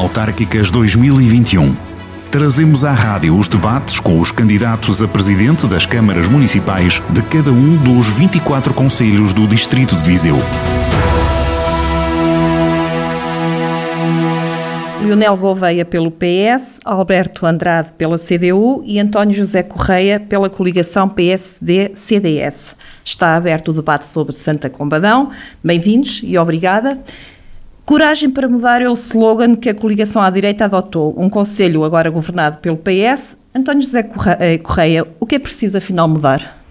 Autárquicas 2021. Trazemos à rádio os debates com os candidatos a presidente das câmaras municipais de cada um dos 24 conselhos do Distrito de Viseu. Leonel Gouveia pelo PS, Alberto Andrade pela CDU e António José Correia pela coligação PSD-CDS. Está aberto o debate sobre Santa Combadão. Bem-vindos e obrigada. Coragem para mudar é o slogan que a coligação à direita adotou. Um conselho agora governado pelo PS. António José eh, Correia, o que é preciso afinal mudar?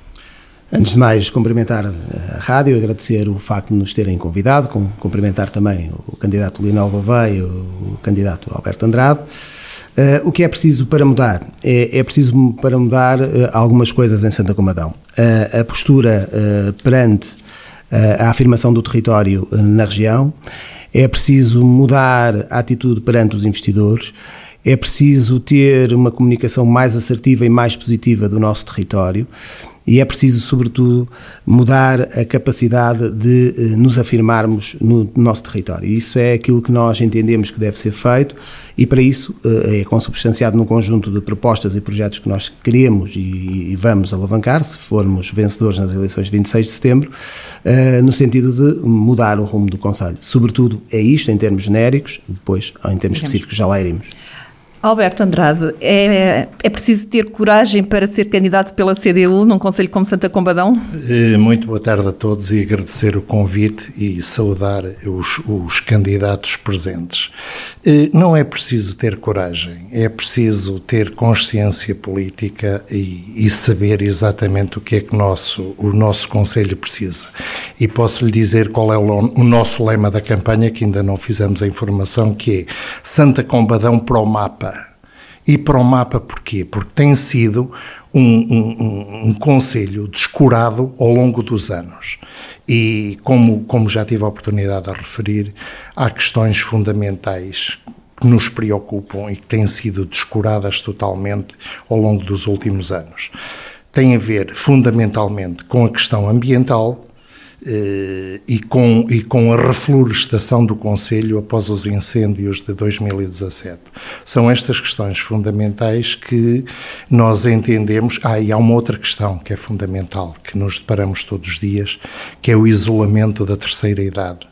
Antes de mais, cumprimentar a rádio, agradecer o facto de nos terem convidado, cumprimentar também o candidato Lionel Gouveia o candidato Alberto Andrade. Uh, o que é preciso para mudar? É, é preciso para mudar uh, algumas coisas em Santa Comadão. Uh, a postura perante a afirmação do território na região, é preciso mudar a atitude perante os investidores, é preciso ter uma comunicação mais assertiva e mais positiva do nosso território e é preciso, sobretudo, mudar a capacidade de eh, nos afirmarmos no nosso território. Isso é aquilo que nós entendemos que deve ser feito e, para isso, eh, é consubstanciado num conjunto de propostas e projetos que nós queremos e vamos alavancar, se formos vencedores nas eleições de 26 de setembro, eh, no sentido de mudar o rumo do Conselho. Sobretudo, é isto em termos genéricos, depois, em termos específicos, já lá iremos. Alberto Andrade, é, é preciso ter coragem para ser candidato pela CDU num Conselho como Santa Combadão? Eh, muito boa tarde a todos e agradecer o convite e saudar os, os candidatos presentes. Eh, não é preciso ter coragem, é preciso ter consciência política e, e saber exatamente o que é que nosso, o nosso Conselho precisa. E posso lhe dizer qual é o, o nosso lema da campanha, que ainda não fizemos a informação, que é Santa Combadão para o mapa e para o mapa porquê? Porque tem sido um, um, um, conselho descurado ao longo dos anos. E como, como já tive a oportunidade de referir, há questões fundamentais que nos preocupam e que têm sido descuradas totalmente ao longo dos últimos anos. Tem a ver fundamentalmente com a questão ambiental, e, com, e com a reflorestação do Conselho após os incêndios de 2017. São estas questões fundamentais que nós entendemos. Ah, e há uma outra questão que é fundamental, que nos deparamos todos os dias, que é o isolamento da terceira idade.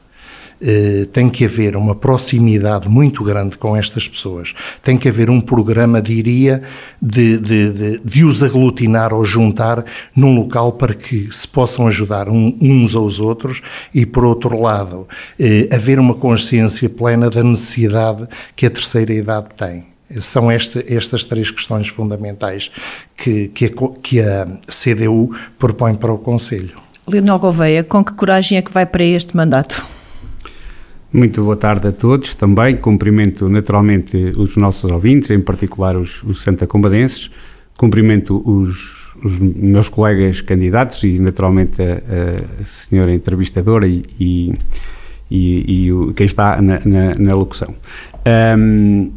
Eh, tem que haver uma proximidade muito grande com estas pessoas. Tem que haver um programa, diria, de, de, de, de os aglutinar ou juntar num local para que se possam ajudar uns aos outros e, por outro lado, eh, haver uma consciência plena da necessidade que a terceira idade tem. São esta, estas três questões fundamentais que, que, a, que a CDU propõe para o Conselho. Leonel Gouveia, com que coragem é que vai para este mandato? Muito boa tarde a todos também. Cumprimento naturalmente os nossos ouvintes, em particular os, os santacombadenses. Cumprimento os, os, meus colegas candidatos e naturalmente a, a senhora entrevistadora e, e, e, e o, quem está na, na, na locução. Um,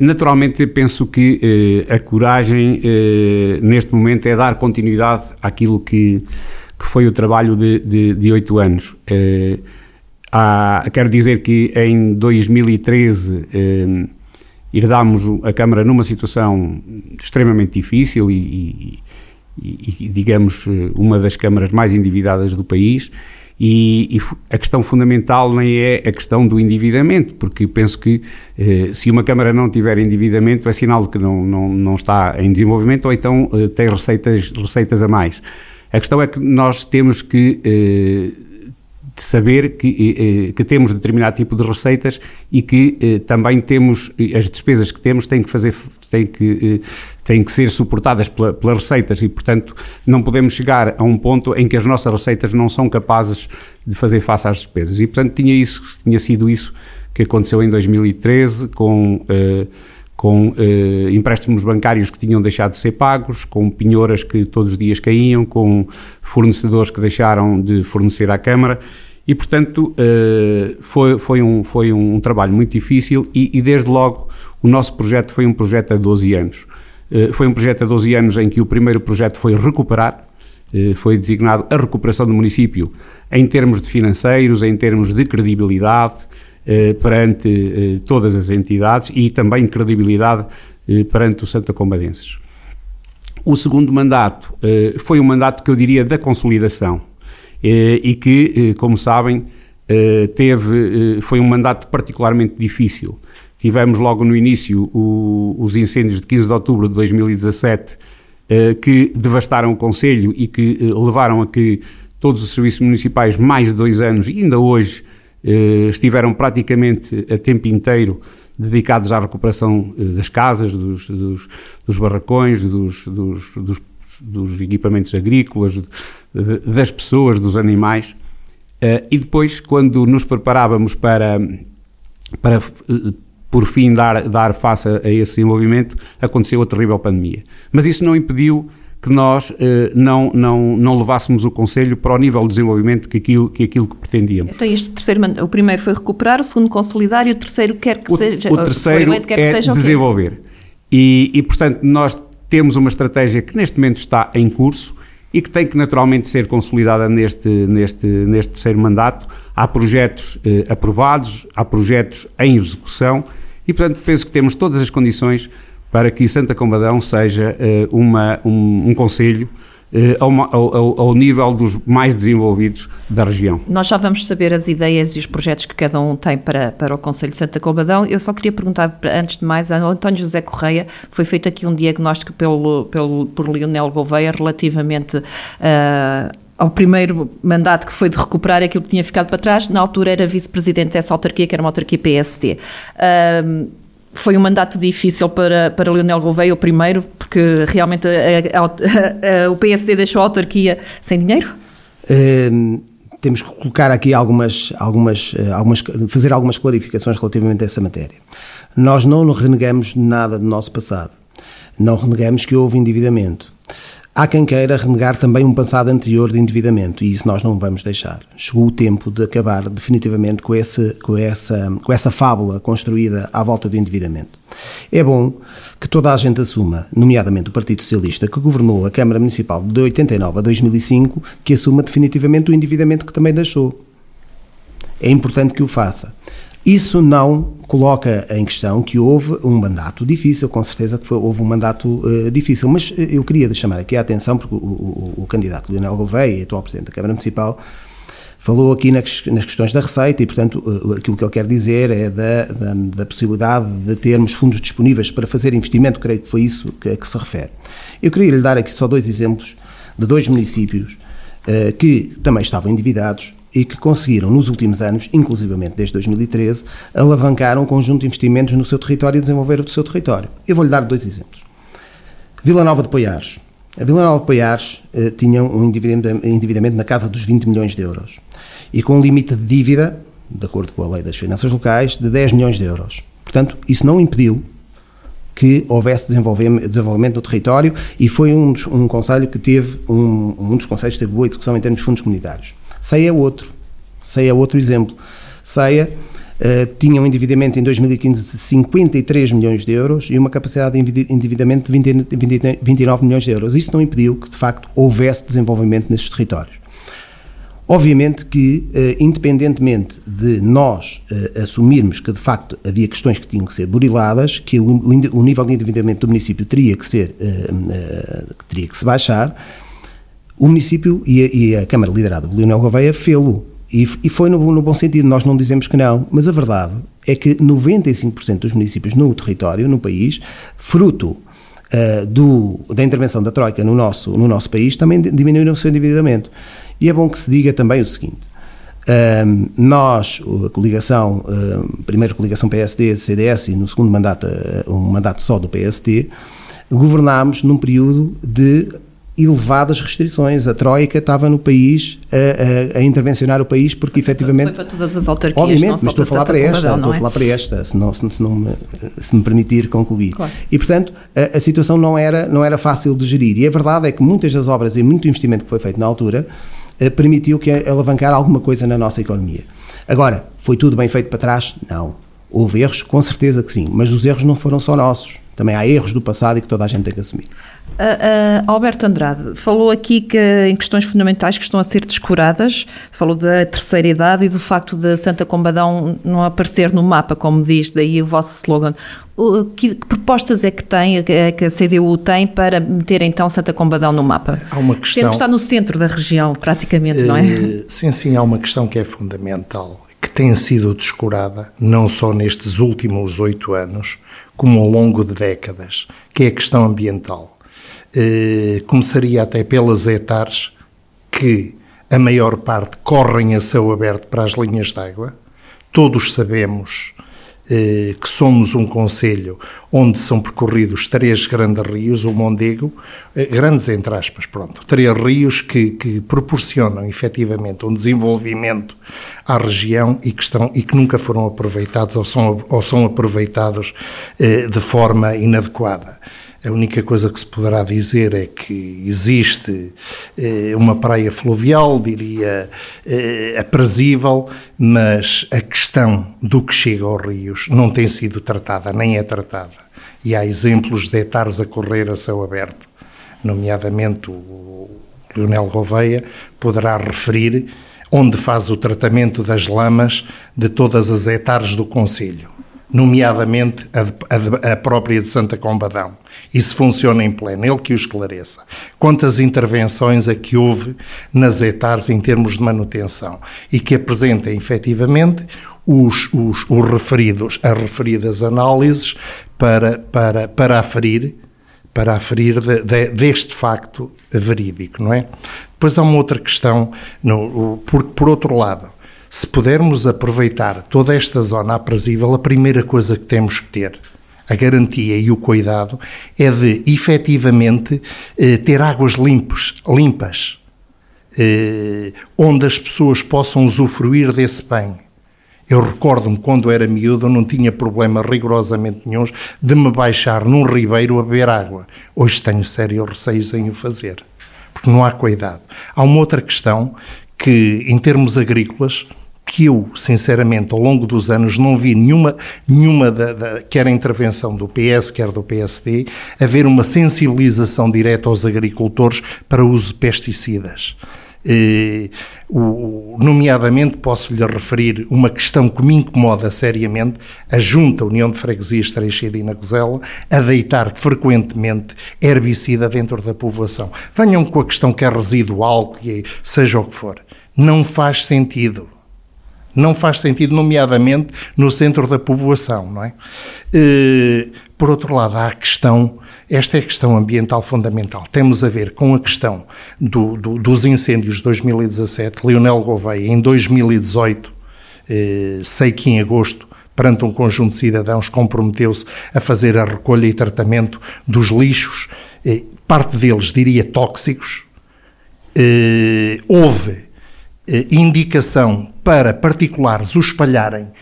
Naturalmente, penso que eh, a coragem eh, neste momento é dar continuidade àquilo que, que foi o trabalho de oito anos. Eh, Há, quero dizer que em 2013 eh, herdámos a Câmara numa situação extremamente difícil e, e, e, digamos, uma das câmaras mais endividadas do país. E, e, a questão fundamental nem é a questão do endividamento, porque penso que eh, se uma Câmara não tiver endividamento é sinal de que não, não, não está em desenvolvimento ou então eh, tem receitas, receitas a mais. A questão é que nós temos que eh, de saber que, que temos determinado tipo de receitas e que eh, também temos, as despesas que temos têm que fazer, têm que, eh, têm que ser suportadas pela, pelas receitas e, portanto, não podemos chegar a um ponto em que as nossas receitas não são capazes de fazer face às despesas. E, portanto, tinha, isso, tinha sido isso que aconteceu em 2013 com... Eh, com eh, empréstimos bancários que tinham deixado de ser pagos, com penhoras que todos os dias caíam, com fornecedores que deixaram de fornecer à Câmara e, portanto, eh, foi, foi, um, foi um trabalho muito difícil e, e, desde logo, o nosso projeto foi um projeto a 12 anos. Eh, foi um projeto a 12 anos em que o primeiro projeto foi recuperar, eh, foi designado a recuperação do município em termos de financeiros, em termos de credibilidade, perante todas as entidades e também credibilidade perante o Santa Combadenses. O segundo mandato foi um mandato que eu diria da consolidação e que, como sabem, teve, foi um mandato particularmente difícil. Tivemos logo no início o, os incêndios de 15 de outubro de 2017 que devastaram o Conselho e que levaram a que todos os serviços municipais, mais de dois anos, e ainda hoje, eh, estiveram praticamente a tempo inteiro dedicados à recuperação eh, das casas, dos, dos, dos barracões, dos, dos, dos, equipamentos agrícolas, das pessoas, dos animais. Eh, e depois, quando nos preparávamos para, para por fim, dar, dar face a, esse desenvolvimento, aconteceu a terrível pandemia. Mas isso não impediu que nós eh, não, não, não levássemos o Conselho para o nível de desenvolvimento que aquilo que, aquilo que pretendíamos. Então este terceiro, o primeiro foi recuperar, o segundo consolidar e o terceiro quer que o, seja... O terceiro eleito, é que seja desenvolver. E, e, portanto, nós temos uma estratégia que neste momento está em curso e que tem que naturalmente ser consolidada neste, neste, neste terceiro mandato. Há projetos eh, aprovados, há projetos em execução e, portanto, penso que temos todas as condições para que Santa Combadão seja uh, uma, um, um conselho ao, ao, ao, nível dos mais desenvolvidos da região. Nós já vamos saber as ideias e os projetos que cada um tem para, para o Conselho de Santa Combadão. Eu só queria perguntar, antes de mais, ao António José Correia, foi feito aqui um diagnóstico pelo, pelo, por Leonel Gouveia relativamente uh, ao primeiro mandato que foi de recuperar aquilo que tinha ficado para trás, na altura era vice-presidente dessa autarquia, que era uma autarquia PSD. Uh, foi um mandato difícil para, para Leonel Gouveia, o primeiro, porque realmente a, a, a, o PSD deixou a autarquia sem dinheiro? Uh, temos que colocar aqui algumas, algumas, eh, algumas, fazer algumas clarificações relativamente a essa matéria. Nós não renegamos nada do nosso passado. Não renegamos que houve endividamento. Há quem queira renegar também um passado anterior de endividamento e isso nós não vamos deixar. Chegou o tempo de acabar definitivamente com, esse, com, essa, com essa fábula construída à volta do endividamento. É bom que toda a gente assuma, nomeadamente o Partido Socialista, que governou a Câmara Municipal de 89 a 2005, que assuma definitivamente o endividamento que também deixou. É importante que o faça. Isso não coloca em questão que houve um mandato difícil, com certeza que foi, houve um mandato uh, difícil, mas eh, eu queria chamar aqui a atenção, porque o, o, o candidato Leonel Gouveia, atual Presidente da Câmara Municipal, falou aqui nas, nas, questões da receita e, portanto, uh, aquilo que ele quer dizer é da, da, da, possibilidade de termos fundos disponíveis para fazer investimento, creio que foi isso que, que se refere. Eu queria lhe dar aqui só dois exemplos de dois municípios que também estavam endividados e que conseguiram, nos últimos anos, inclusivamente desde 2013, alavancar um conjunto de investimentos no seu território e desenvolver o seu território. Eu vou-lhe dar dois exemplos. Vila Nova de Poiares. A Vila Nova de Poiares eh, tinha um endividamento na casa dos 20 milhões de euros e com um limite de dívida, de acordo com a lei das finanças locais, de 10 milhões de euros. Portanto, isso não impediu que houvesse desenvolvimento, no território e foi um, um conselho que teve, um, um dos conselhos teve boa execução em termos de fundos comunitários. Ceia é outro. Ceia é outro exemplo. Ceia uh, tinha um endividamento em 2015 de 53 milhões de euros e uma capacidade de endividamento de 20, 20, 29 milhões de euros. Isso não impediu que, de facto, houvesse desenvolvimento nesses territórios. Obviamente que, uh, independentemente de nós uh, assumirmos que de facto havia questões que tinham que ser buriladas, que o, nível de endividamento do município teria que ser, uh, teria que se baixar, o município e a, Câmara liderada por Leonel Gouveia fê-lo. E, foi no, bom sentido, nós não dizemos que não, mas a verdade é que 95% dos municípios no território, no país, fruto do, da intervenção da Troika no nosso, no nosso país, também diminuíram o seu endividamento. E é bom que se diga também o seguinte: uh, nós, a coligação, uh, primeiro coligação PSD-CDS e no segundo mandato, um mandato só do PSD, governámos num período de elevadas restrições. A Troika estava no país a, a, a intervencionar o país porque efetivamente... Foi para todas as autarquias, Obviamente, mas estou a falar para esta, estou a é? falar para esta, se, não, se, se, não me, se me permitir concluir. Claro. E, portanto, a, a, situação não era, não era fácil de gerir. E a verdade é que muitas das obras e muito investimento que foi feito na altura eh, permitiu que alavancar alguma coisa na nossa economia. Agora, foi tudo bem feito para trás? Não Houve erros, com certeza que sim, mas os erros não foram só nossos. Também há erros do passado e que toda a gente tem que assumir. Uh, uh, Alberto Andrade falou aqui que em questões fundamentais que estão a ser descuradas, falou da terceira idade e do facto de Santa Combadão não aparecer no mapa, como diz, daí o vosso slogan. Uh, que, que, propostas é que tem, que a CDU tem para meter então Santa Combadão no mapa? Há uma questão... Sendo que está no centro da região, praticamente, não é? Eh, sim, sim, há uma questão que é fundamental que tem sido descurada, não só nestes últimos oito anos, como ao longo de décadas, que é a questão ambiental. Eh, começaria até pelas hectares que a maior parte correm a céu aberto para as linhas d'água. Todos sabemos eh, que somos um conselho onde são percorridos três grandes rios, o Mondego, eh, grandes entre aspas, pronto, três rios que, que proporcionam efetivamente um desenvolvimento à região e que, estão, e que nunca foram aproveitados ou são, ou são aproveitados eh, de forma inadequada. A única coisa que se poderá dizer é que existe eh, uma praia fluvial, diria, eh, aprazível, mas a questão do que chega aos rios não tem sido tratada, nem é tratada. E há exemplos de hectares a correr a céu aberto, nomeadamente o Leonel Gouveia poderá referir onde faz o tratamento das lamas de todas as hectares do Conselho nomeadamente a, a, a, própria de Santa Combadão. Isso funciona em pleno, ele que o esclareça. Quantas intervenções a que houve nas hectares em termos de manutenção e que apresentem efetivamente os, os, os referidos, as referidas análises para, para, para aferir, para aferir de, de, deste facto verídico, não é? Depois há uma outra questão, no, por outro lado, se pudermos aproveitar toda esta zona aprazível, a primeira coisa que temos que ter, a garantia e o cuidado, é de efetivamente eh, ter águas limpos, limpas, eh, onde as pessoas possam usufruir desse bem. Eu recordo-me quando era miúdo, não tinha problema rigorosamente nenhum de me baixar num ribeiro a beber água. Hoje tenho sérios receios em o fazer, porque não há cuidado. Há uma outra questão que, em termos agrícolas, que eu, sinceramente, ao longo dos anos não vi nenhuma, nenhuma da, da, quer a intervenção do PS, quer do PSD, haver uma sensibilização direta aos agricultores para o uso de pesticidas. Eh, o, nomeadamente, posso-lhe referir uma questão que me incomoda seriamente, a Junta União de Freguesias Treixida e na Gozela, a deitar frequentemente herbicida dentro da povoação. Venham com a questão que é residual, que seja o que for. Não faz sentido. Não faz sentido, nomeadamente no centro da povoação, não é? Eh, por outro lado, há a questão, esta é a questão ambiental fundamental. Temos a ver com a questão do, do, dos incêndios de 2017. Leonel Gouveia, em 2018, eh, sei que em agosto, perante um conjunto de cidadãos, comprometeu-se a fazer a recolha e tratamento dos lixos, eh, parte deles, diria, tóxicos. houve indicação para particulares o espalharem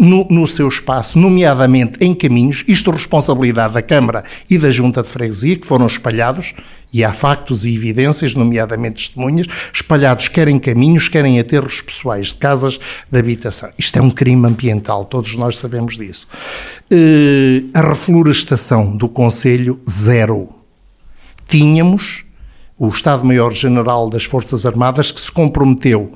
no, no, seu espaço, nomeadamente em caminhos, isto é responsabilidade da Câmara e da Junta de Freguesia, que foram espalhados, e há factos e evidências, nomeadamente testemunhas, espalhados quer em caminhos, quer em aterros pessoais de casas de habitação. Isto é um crime ambiental, todos nós sabemos disso. Uh, a reflorestação do Conselho, zero. Tínhamos o Estado-Maior-General das Forças Armadas que se comprometeu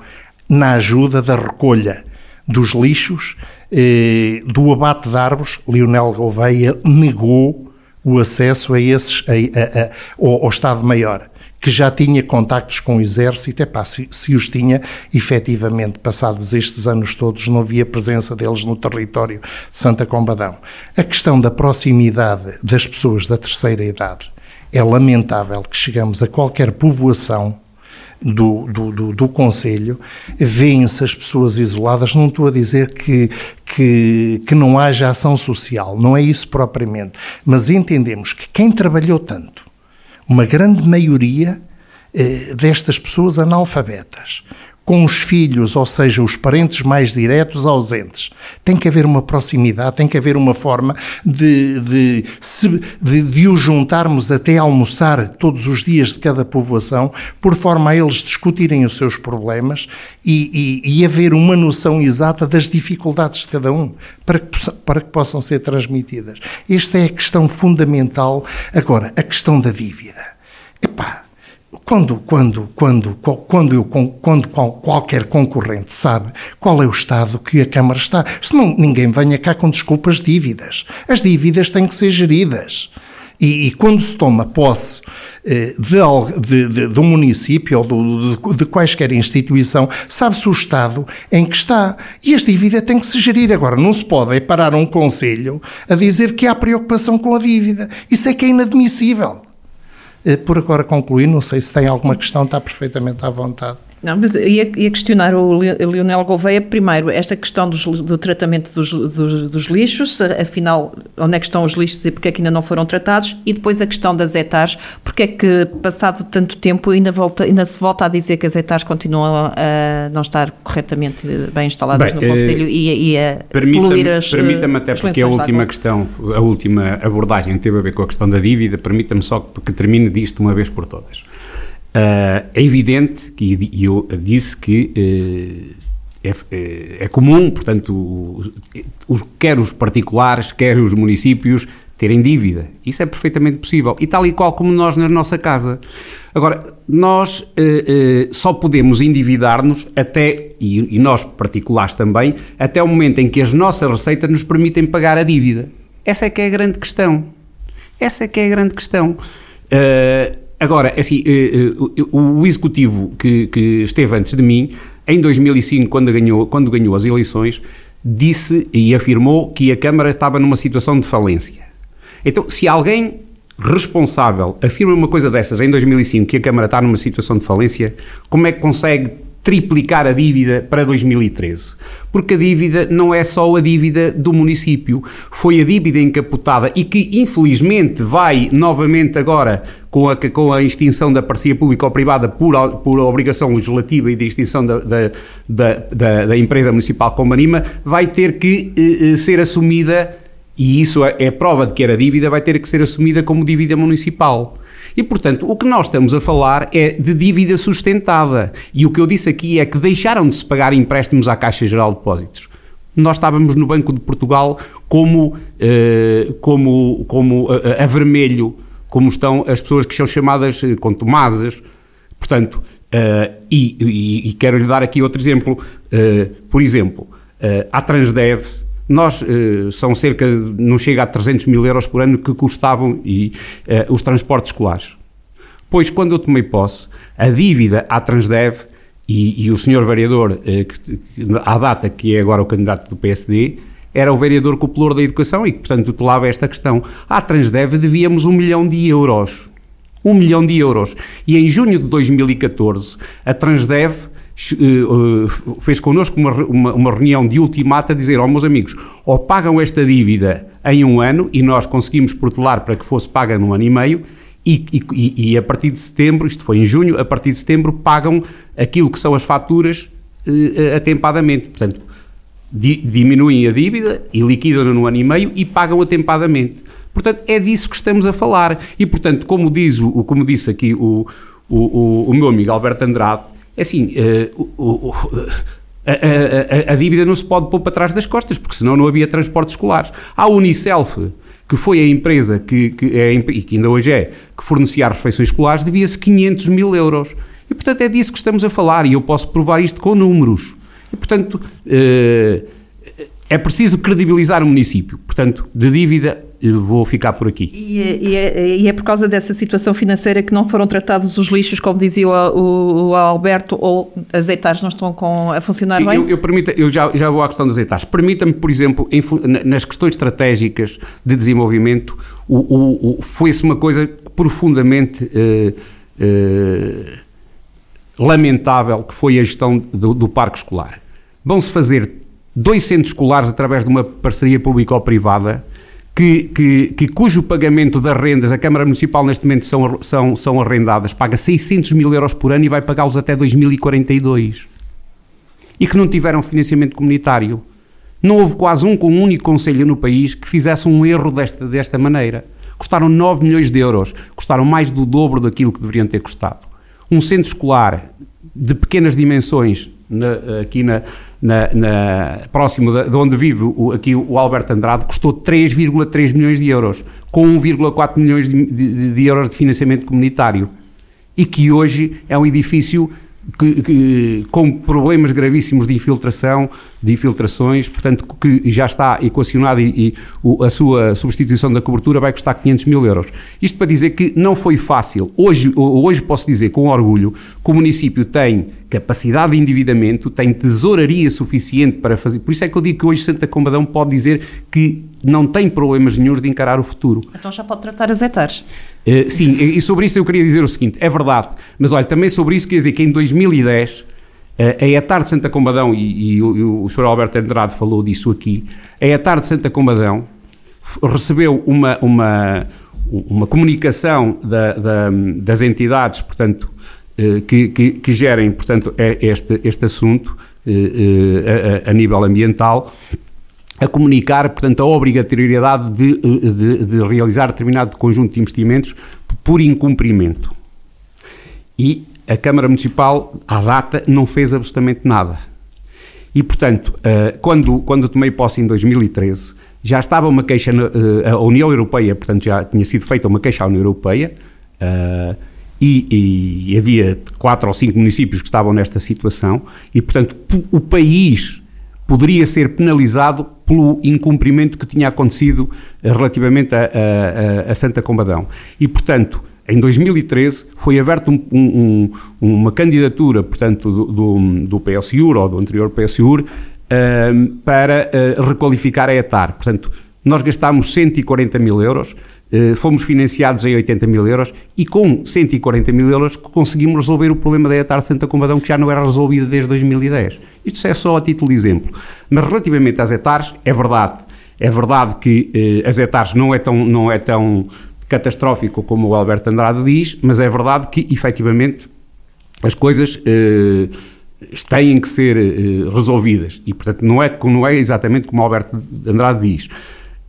na ajuda da recolha dos lixos, eh, do abate de árvores. Leonel Gouveia negou o acesso a esses, a, a, a, ao, ao Estado-Maior, que já tinha contactos com o Exército, epá, se, se os tinha, efetivamente, passados estes anos todos, não havia presença deles no território de Santa Combadão. A questão da proximidade das pessoas da terceira idade é lamentável que chegamos a qualquer povoação do, do, do, do Conselho, vêem-se as pessoas isoladas. Não estou a dizer que, que, que não haja ação social, não é isso propriamente, mas entendemos que quem trabalhou tanto, uma grande maioria eh, destas pessoas analfabetas, com os filhos, ou seja, os parentes mais diretos, ausentes. Tem que haver uma proximidade, tem que haver uma forma de, de, de, de os juntarmos até almoçar todos os dias de cada povoação, por forma a eles discutirem os seus problemas e, e, e haver uma noção exata das dificuldades de cada um, para que, para que possam ser transmitidas. Esta é a questão fundamental. Agora, a questão da dívida. Quando, quando, quando, quando, eu, quando qualquer concorrente sabe qual é o estado que a Câmara está, senão ninguém venha cá com desculpas dívidas. As dívidas têm que ser geridas. E, e, quando se toma posse eh, de, de, de, um município ou de, de quaisquer instituição, sabe-se o estado em que está. E as dívidas têm que se gerir. Agora, não se pode parar um conselho a dizer que há preocupação com a dívida. Isso é que é inadmissível. Eh, por agora concluir, não sei se tem alguma questão, está perfeitamente à vontade. Não, mas ia, ia questionar o Leonel Gouveia, primeiro, esta questão dos, do tratamento dos, dos, dos, lixos, afinal, onde é que estão os lixos e porque é que ainda não foram tratados, e depois a questão das hectares, porque é que, passado tanto tempo, ainda, volta, ainda se volta a dizer que as hectares continuam a não estar corretamente bem instaladas bem, no Conselho uh, e, e, a poluir as Permita-me até, porque a última questão, a última abordagem teve a ver com a questão da dívida, permita-me só que termine disto uma vez por todas. Uh, é evidente que eu disse que uh, é, é, é, comum, portanto, os, quer os particulares, quer os municípios terem dívida. Isso é perfeitamente possível. E tal e qual como nós na nossa casa. Agora, nós uh, só podemos endividar-nos até, e, e nós particulares também, até o momento em que as nossas receitas nos permitem pagar a dívida. Essa é que é a grande questão. Essa é que é a grande questão. Uh, Agora, é assim, eh, eh, o executivo que, que esteve antes de mim, em 2005, quando ganhou, quando ganhou as eleições, disse e afirmou que a Câmara estava numa situação de falência. Então, se alguém responsável afirma uma coisa dessas em 2005, que a Câmara está numa situação de falência, como é que consegue triplicar a dívida para 2013. Porque a dívida não é só a dívida do município, foi a dívida encapotada e que infelizmente vai novamente agora com a, com a extinção da parceria pública-privada por, por obrigação legislativa e de extinção da, da, da, da empresa municipal Combanima, vai ter que eh, eh, ser assumida, e isso é, é prova de que era dívida, vai ter que ser assumida como dívida municipal. E, portanto, o que nós estamos a falar é de dívida sustentada. E o que eu disse aqui é que deixaram de se pagar empréstimos à Caixa Geral de Depósitos. Nós estávamos no Banco de Portugal como, uh, como, como uh, a vermelho, como estão as pessoas que são chamadas contumazes. Portanto, e, e, e quero-lhe dar aqui outro exemplo. por exemplo, a Transdev nós, uh, são cerca, não chega a 300 mil euros por ano que custavam e, uh, os transportes escolares. Pois, quando eu tomei posse, a dívida à Transdev e, e o senhor vereador, que, à data que é agora o candidato do PSD, era o vereador cupulor da educação e que, portanto, tutelava esta questão. À Transdev devíamos um milhão de euros. Um milhão de euros. E em junho de 2014, a Transdev eh, eh, fez connosco uma, uma, uma, reunião de ultimato a dizer, ó oh, meus amigos, ou pagam esta dívida em um ano e nós conseguimos protelar para que fosse paga num ano e meio e, e, e, a partir de setembro, isto foi em junho, a partir de setembro pagam aquilo que são as faturas uh, atempadamente. Portanto, di, diminuem a dívida e liquidam no ano e meio e pagam atempadamente. Portanto, é disso que estamos a falar. E, portanto, como, diz como disse aqui o, o, o, o meu amigo Alberto Andrade, é assim, uh, uh, a, a, a, dívida não se pode pôr para trás das costas, porque senão não havia transportes escolares. A Unicelf, que foi a empresa que, que é, e que ainda hoje é, que fornecia as refeições escolares, devia-se 500 mil euros. E, portanto, é disso que estamos a falar, e eu posso provar isto com números. E, portanto, eh, é preciso credibilizar o município. Portanto, de dívida vou ficar por aqui. E, e, é, e, é, por causa dessa situação financeira que não foram tratados os lixos, como dizia o, o Alberto, ou as hectares não estão com, a funcionar Sim, bem? Eu, eu, permita, eu já, já vou à questão das hectares. Permita-me, por exemplo, em, nas questões estratégicas de desenvolvimento, o, o, o foi-se uma coisa profundamente eh, eh, lamentável, que foi a gestão do, do parque escolar. Vão-se fazer dois centros escolares através de uma parceria público-privada que, que, que, cujo pagamento das rendas, a Câmara Municipal neste momento são, são, são arrendadas, paga 600 mil euros por ano e vai pagá-los até 2042. e que não tiveram financiamento comunitário. Não houve quase um, um único conselho no país que fizesse um erro desta, desta maneira. Custaram 9 milhões de euros, custaram mais do dobro daquilo que deveriam ter custado. Um centro escolar de pequenas dimensões, na, aqui na, na, na, próximo de, de, onde vive o, aqui o Alberto Andrade, custou 3,3 milhões de euros, com 1,4 milhões de, de, de euros de financiamento comunitário. E que hoje é um edifício que, que, com problemas gravíssimos de infiltração, de infiltrações, portanto, que já está equacionado e, e o, a sua substituição da cobertura vai custar 500 mil euros. Isto para dizer que não foi fácil. Hoje, hoje posso dizer com orgulho que o município tem capacidade de endividamento, tem tesouraria suficiente para fazer. Por isso é que eu digo que hoje Santa Combadão pode dizer que não tem problemas nenhums de encarar o futuro. Então já pode tratar as hectares. Uh, sim, e sobre isso eu queria dizer o seguinte: é verdade, mas olha, também sobre isso quer dizer que em 2010 uh, a ETAR de Santa Combadão, e, e, o, o Sr. Alberto Andrade falou disso aqui, a ETAR de Santa Combadão recebeu uma, uma, uma comunicação da, da, das entidades, portanto, uh, que, que, que, gerem, portanto, é este, este assunto a, a, a nível ambiental a comunicar, portanto, a obrigatoriedade de, de, de, realizar determinado conjunto de investimentos por incumprimento. E a Câmara Municipal, à data, não fez absolutamente nada. E, portanto, eh, quando, quando tomei posse em 2013, já estava uma queixa, eh, a União Europeia, portanto, já tinha sido feita uma queixa à União Europeia, eh, e, e havia quatro ou cinco municípios que estavam nesta situação, e, portanto, o país poderia ser penalizado pelo incumprimento que tinha acontecido eh, relativamente a, a, a Santa Combadão. E, portanto, em 2013 foi aberta um, um, uma candidatura, portanto, do, do, do PSUR ou do anterior PSUR uh, para uh, requalificar a ETAR. Portanto, nós gastámos 140 mil euros, fomos financiados em 80 mil euros e com 140 mil euros conseguimos resolver o problema da ETAR Santa Combadão que já não era resolvido desde 2010. Isto é só a título de exemplo. Mas relativamente às etares, é verdade. É verdade que eh, as etares não é tão, não é tão catastrófico como o Alberto Andrade diz, mas é verdade que, efetivamente, as coisas eh, têm que ser eh, resolvidas. E, portanto, não é, não é exatamente como o Alberto Andrade diz.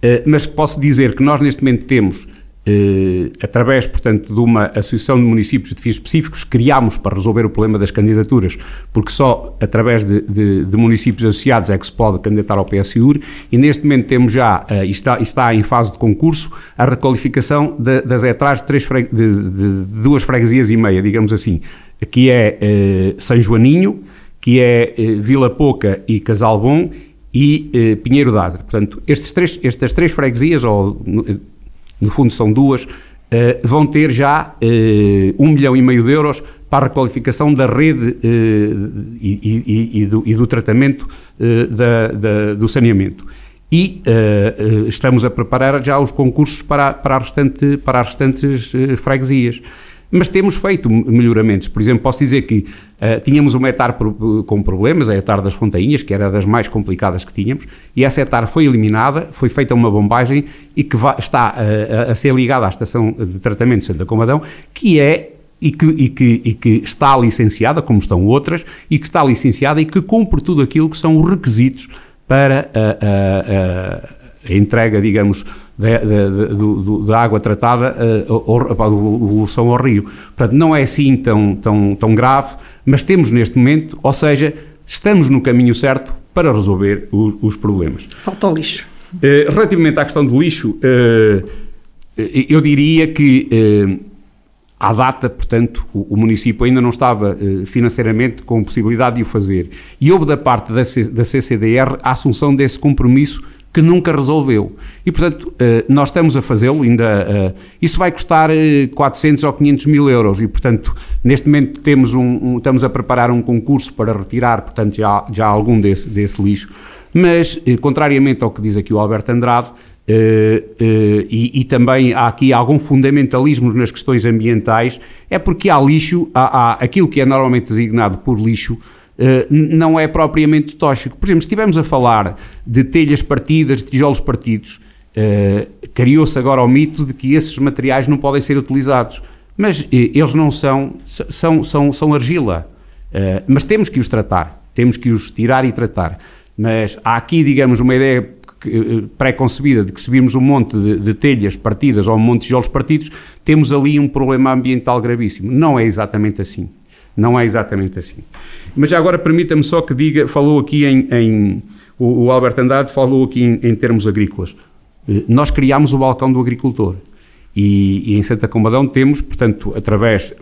Eh, mas posso dizer que nós, neste momento, temos eh, através, portanto, de uma associação de municípios de fins específicos, criámos para resolver o problema das candidaturas, porque só através de, de, de municípios associados é que se pode candidatar ao PSUR, e neste momento temos já, uh, está, está em fase de concurso, a requalificação de, das ETRAs de, duas freguesias e meia, digamos assim, que é uh, São Joaninho, que é uh, Vila Pouca e Casal E Pinheiro d'Ázara. Portanto, três, estas três freguesias, ou no fundo são duas, uh, vão ter já uh, um milhão e meio de euros para a requalificação da rede uh, e, e, e, do, e, do, tratamento da, da, do saneamento. E estamos a preparar já os concursos para, para, restante, para as restantes freguesias. Mas temos feito melhoramentos. Por exemplo, posso dizer que uh, tínhamos uma etar com problemas, a etar das Fontainhas, que era das mais complicadas que tínhamos, e essa etar foi eliminada, foi feita uma bombagem e que está uh, a ser ligada à estação de tratamento de Santa Comadão, que é e que, e, que, e que, está licenciada, como estão outras, e que está licenciada e que cumpre tudo aquilo que são os requisitos para a, a, a entrega, digamos, da, da, da água tratada uh, a evolução ao rio. Portanto, não é assim tão, tão, tão grave, mas temos neste momento, ou seja, estamos no caminho certo para resolver os, os problemas. Falta o lixo. Uh, relativamente à questão do lixo, uh, eu diria que à data, portanto, o, o, município ainda não estava financeiramente com possibilidade de o fazer. E houve da parte da, C, da CCDR a assunção desse compromisso que nunca resolveu. E, portanto, eh, nós estamos a fazê-lo, ainda. Eh, isso vai custar 400 eh, ou 500 mil euros e, portanto, neste momento temos um, estamos a preparar um concurso para retirar, portanto, já, já algum desse, desse lixo. Mas, contrariamente ao que diz aqui o Alberto Andrade, e, e, também há aqui algum fundamentalismo nas questões ambientais, é porque há lixo, há, há aquilo que é normalmente designado por lixo, Uh, não é propriamente tóxico. Por exemplo, se estivermos a falar de telhas partidas, de tijolos partidos, uh, criou-se agora o mito de que esses materiais não podem ser utilizados. Mas uh, eles não são, são, são, são argila. mas temos que os tratar. temos que os tirar e tratar. Mas há aqui, digamos, uma ideia eh, pré-concebida de que se virmos um monte de, de, telhas partidas ou um monte de tijolos partidos, temos ali um problema ambiental gravíssimo. Não é exatamente assim. Não é exatamente assim. Mas já agora permita-me só que diga, falou aqui em, em o, o, Andrade falou aqui em, em termos agrícolas. Eh, nós criámos o balcão do agricultor e, e em Santa Combadão temos, portanto, através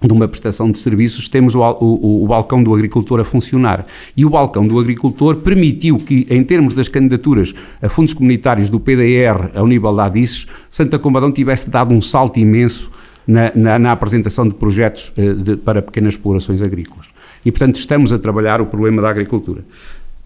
de uma prestação de serviços, temos o, o, o, balcão do agricultor a funcionar. E o balcão do agricultor permitiu que, em termos das candidaturas a fundos comunitários do PDR ao nível da ADICES, Santa Combadão tivesse dado um salto imenso na, na, na apresentação de projetos uh, de, para pequenas explorações agrícolas. E, portanto, estamos a trabalhar o problema da agricultura.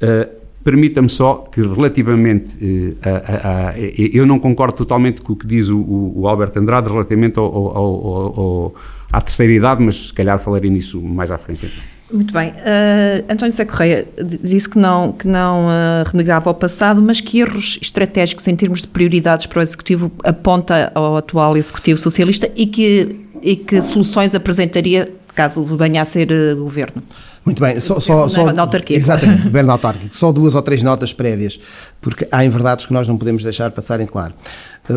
Uh, Permita-me só que, relativamente uh, a, a, a, Eu não concordo totalmente com o que diz o, o Alberto Andrade relativamente ao, ao, ao à terceira idade, mas se calhar falarei nisso mais à frente. Então. Muito bem. Uh, António Zé Correia disse que não, que não uh, renegava o passado, mas que erros estratégicos em termos de prioridades para o Executivo aponta ao atual Executivo Socialista e que, e que soluções apresentaria caso venha a ser uh, governo? Muito bem, só, só, só exatamente, governo autárquico. Só duas ou três notas prévias, porque há inverdades que nós não podemos deixar passar em claro.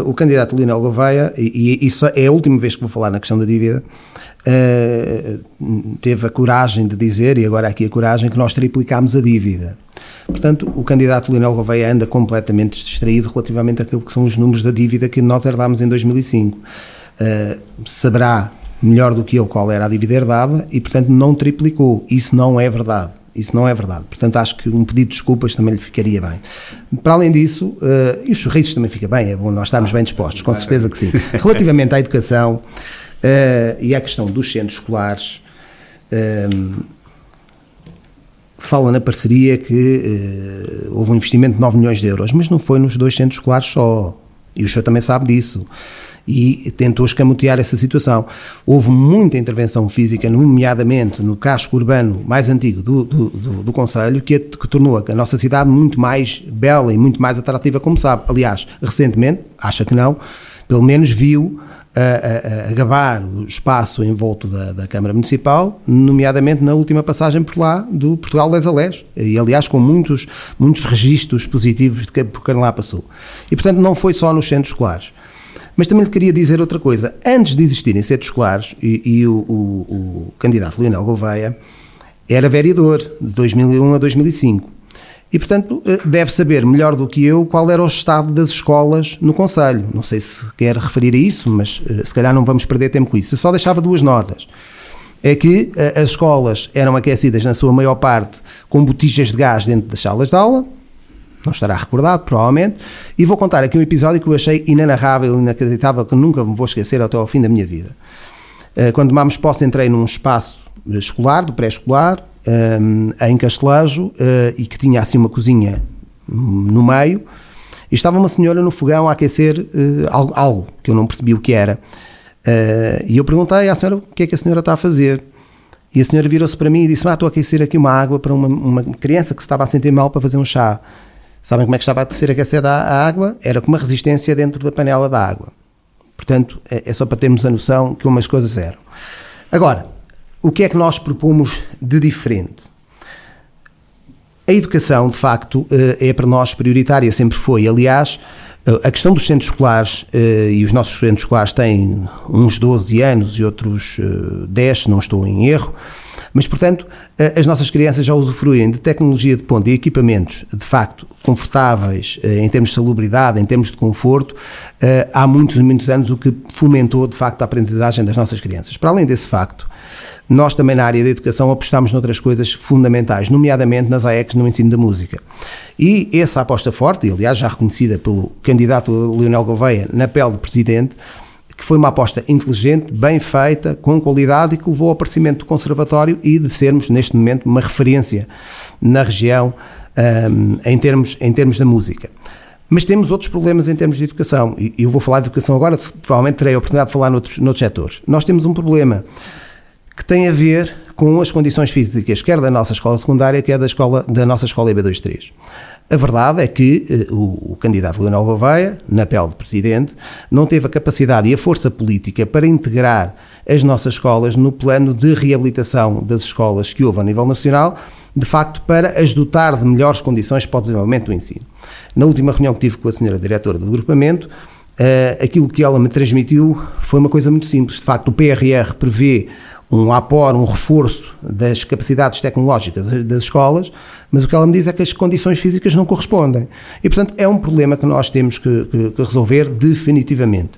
O candidato Lionel Gouveia, e, e isso é a última vez que vou falar na questão da dívida, uh, teve a coragem de dizer, e agora aqui a coragem, que nós triplicámos a dívida. Portanto, o candidato Lionel Gouveia anda completamente distraído relativamente àquilo que são os números da dívida que nós herdámos em 2005. Uh, saberá melhor do que eu qual era a dívida herdada e, portanto, não triplicou. Isso não é verdade. Isso não é verdade. Portanto, acho que um pedido de desculpas também lhe ficaria bem. Para além disso, uh, e os sorrisos também fica bem, é bom nós estarmos bem dispostos, com certeza que sim. Relativamente à educação uh, e à questão dos centros escolares, uh, fala na parceria que houve um investimento de 9 milhões de euros, mas não foi nos dois centros escolares só. E o senhor também sabe disso e tentou escamotear essa situação. Houve muita intervenção física, nomeadamente no casco urbano mais antigo do, do, do, do Conselho, que, que, tornou a nossa cidade muito mais bela e muito mais atrativa, como sabe. Aliás, recentemente, acha que não, pelo menos viu a, a, a gabar o espaço em volta da, da, Câmara Municipal, nomeadamente na última passagem por lá do Portugal Les Alés, e aliás com muitos, muitos registros positivos de que por quem lá passou. E portanto não foi só nos centros escolares. Mas também lhe queria dizer outra coisa. Antes de existirem centros escolares, e, e o, o, o, candidato Leonel Gouveia era vereador de 2001 a 2005. E, portanto, eh, deve saber melhor do que eu qual era o estado das escolas no Conselho. Não sei se quer referir a isso, mas eh, se calhar não vamos perder tempo com isso. Eu só deixava duas notas. É que eh, as escolas eram aquecidas, na sua maior parte, com botijas de gás dentro das salas de aula, não estará recordado, provavelmente, e vou contar aqui um episódio que eu achei inenarrável, inacreditável, que nunca me vou esquecer até ao fim da minha vida. Quando tomámos posse, entrei num espaço escolar, do pré-escolar, eh, em Castelejo, eh, e que tinha assim uma cozinha no meio, e estava uma senhora no fogão a aquecer algo, algo que eu não percebi o que era. E eu perguntei à senhora o que é que a senhora está a fazer. E a senhora virou-se para mim e disse: Ah, estou a aquecer aqui uma água para uma, uma criança que se estava a sentir mal para fazer um chá. Sabem como é que estava a ser aquecida a água? Era com uma resistência dentro da panela da água. Portanto, é, é só para termos a noção que umas coisas eram. Agora, o que é que nós propomos de diferente? A educação, de facto, eh, é para nós prioritária, sempre foi. Aliás, eh, a questão dos centros escolares, eh, e os nossos centros escolares têm uns 12 anos e outros 10, se não estou em erro, mas, portanto, as nossas crianças já usufruem de tecnologia de ponta e equipamentos, de facto, confortáveis eh, em termos de salubridade, em termos de conforto, eh, há muitos e muitos anos, o que fomentou, de facto, a aprendizagem das nossas crianças. Para além desse facto, nós também na área da educação apostamos noutras coisas fundamentais, nomeadamente nas AECs no ensino da música. E essa aposta forte, e aliás já reconhecida pelo candidato Leonel Gouveia na pele de presidente, que foi uma aposta inteligente, bem feita, com qualidade e que levou ao aparecimento do Conservatório e de sermos, neste momento, uma referência na região um, em, termos, em termos da música. Mas temos outros problemas em termos de educação, e eu vou falar de educação agora, provavelmente terei a oportunidade de falar noutros, noutros setores. Nós temos um problema que tem a ver com as condições físicas, quer da nossa escola secundária, quer da, escola, da nossa escola EB23. A verdade é que eh, o, o, candidato Leonel Gouveia, na pele de presidente, não teve a capacidade e a força política para integrar as nossas escolas no plano de reabilitação das escolas que houve a nível nacional, de facto, para as dotar de melhores condições para o desenvolvimento do ensino. Na última reunião que tive com a senhora diretora do agrupamento, uh, aquilo que ela me transmitiu foi uma coisa muito simples. De facto, o PRR prevê um apor, um reforço das capacidades tecnológicas das escolas, mas o que ela me diz é que as condições físicas não correspondem. E, portanto, é um problema que nós temos que, que, que resolver definitivamente.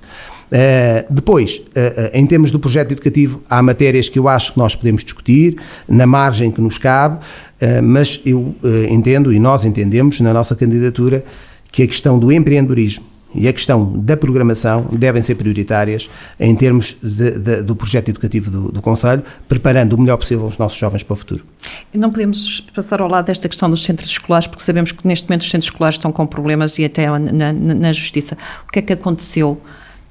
Uh, depois, uh, em termos do projeto educativo, há matérias que eu acho que nós podemos discutir, na margem que nos cabe, uh, mas eu entendo e nós entendemos na nossa candidatura que a questão do empreendedorismo e a questão da programação devem ser prioritárias em termos de, de, do projeto educativo do, do Conselho, preparando o melhor possível os nossos jovens para o futuro. Não podemos passar ao lado desta questão dos centros escolares, porque sabemos que neste momento os centros escolares estão com problemas e até na, na, na Justiça. O que é que aconteceu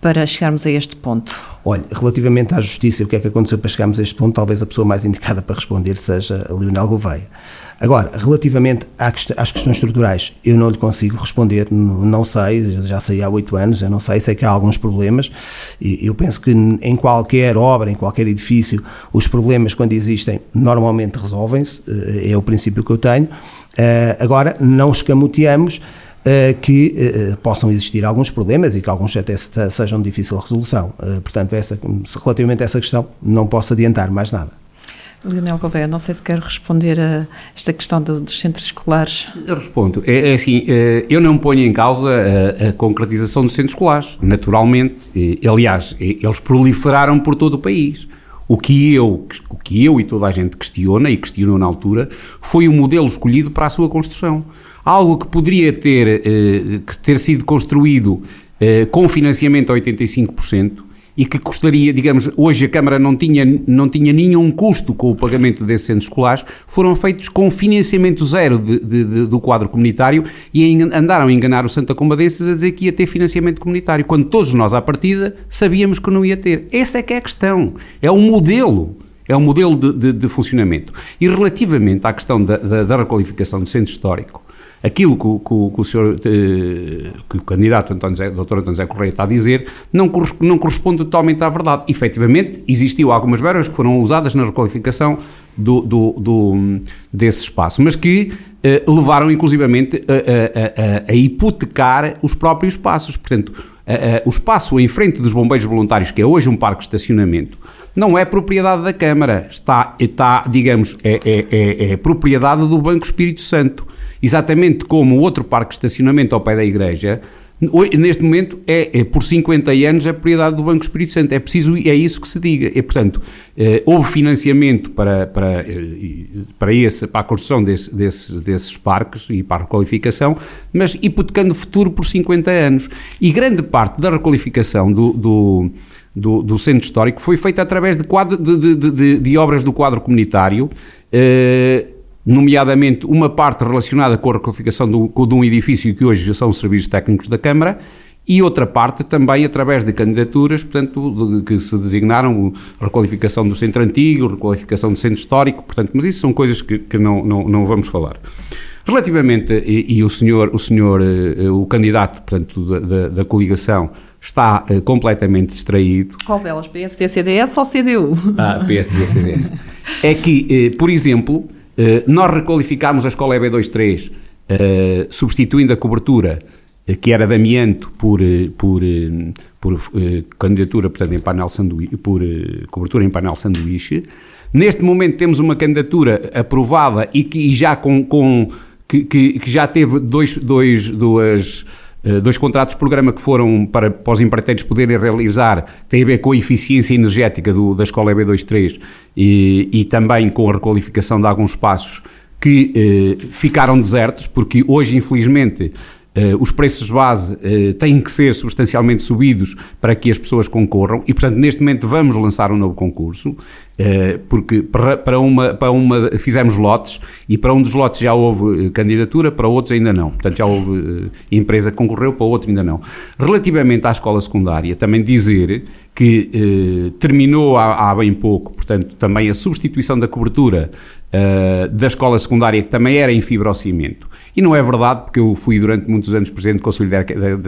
para chegarmos a este ponto? Olha, relativamente à Justiça, o que é que aconteceu para chegarmos a este ponto, talvez a pessoa mais indicada para responder seja a Leonel Gouveia. Agora, relativamente às questões estruturais, eu não lhe consigo responder, não sei, já saí há oito anos, eu não sei, sei que há alguns problemas, e eu penso que em qualquer obra, em qualquer edifício, os problemas, quando existem, normalmente resolvem-se, eh, é o princípio que eu tenho. Eh, agora, não escamoteamos que possam existir alguns problemas e que alguns até sejam de difícil resolução. Portanto, essa, relativamente a essa questão, não posso adiantar mais nada. Leonel Gouveia, não sei se quer responder a esta questão do, dos centros escolares. Eu respondo. É, é, assim, eu não ponho em causa a, a, concretização dos centros escolares, naturalmente. aliás, eles proliferaram por todo o país. O que, eu, o que eu e toda a gente questiona, e questionou na altura, foi o modelo escolhido para a sua construção. Algo que poderia ter, eh, ter sido construído eh, com financiamento a 85%, e que custaria, digamos, hoje a Câmara não tinha, não tinha nenhum custo com o pagamento desses centros escolares, foram feitos com financiamento zero de, de, de, do quadro comunitário e andaram a enganar o Santa Combadenses a dizer que ia ter financiamento comunitário, quando todos nós à partida sabíamos que não ia ter. Essa é que é a questão. É o modelo. É o modelo de, de, de funcionamento. E relativamente à questão da, da, da requalificação do centro histórico, aquilo que, que, que o senhor, eh, que o candidato António Zé, Dr. António Zé Correia está a dizer, não, não corresponde totalmente à verdade. Efetivamente, existiu algumas verbas que foram usadas na requalificação do, do, do, desse espaço, mas que eh, levaram inclusivamente a, a, a, a, hipotecar os próprios espaços. Portanto, o espaço em frente dos bombeiros voluntários, que é hoje um parque de estacionamento, não é propriedade da Câmara, está, está digamos, é, é, é, é propriedade do Banco Espírito Santo exatamente como o outro parque de estacionamento ao pé da igreja, neste momento é, é, por 50 anos a propriedade do Banco Espírito Santo. É preciso, é isso que se diga. E, portanto, eh, houve financiamento para, para, eh, para, esse, para a construção desse, desses, desses parques e para a requalificação, mas hipotecando o futuro por 50 anos. E grande parte da requalificação do, do do, do, centro histórico foi feita através de, quadro, de, de, de, obras do quadro comunitário, eh, nomeadamente uma parte relacionada com a requalificação do, de um edifício que hoje são os serviços técnicos da Câmara, e outra parte também através de candidaturas, portanto, de, que se designaram requalificação do centro antigo, requalificação do centro histórico, portanto, mas isso são coisas que, que não, não, não vamos falar. Relativamente, e, e, o senhor, o senhor, eh, o candidato, portanto, da, da, da coligação, está uh, completamente distraído. Qual delas? PSD, CDS ou CDU? Ah, PSD, CDS. é que, uh, por exemplo, eh, nós requalificámos a escola EB23, uh, substituindo a cobertura uh, que era de amianto por, por, por candidatura, portanto, em painel sanduíche, por cobertura em painel sanduíche. Neste momento temos uma candidatura aprovada e que e já com, com que, que, que, já teve dois, dois, duas eh, dois contratos de programa que foram para, para os empreiteiros poderem realizar, tem a ver com a eficiência energética do, da escola EB23 e, e também com a requalificação de alguns espaços que eh, ficaram desertos, porque hoje, infelizmente, eh, os preços base eh, têm que ser substancialmente subidos para que as pessoas concorram e, portanto, neste momento vamos lançar um novo concurso porque para, uma, para uma fizemos lotes e para um dos lotes já houve candidatura, para outros ainda não. Portanto, já houve uh, empresa que concorreu, para outro ainda não. Relativamente à escola secundária, também dizer que uh, terminou há, há, bem pouco, portanto, também a substituição da cobertura da escola secundária, que também era em fibrocimento. E não é verdade, porque eu fui durante muitos anos presidente do Conselho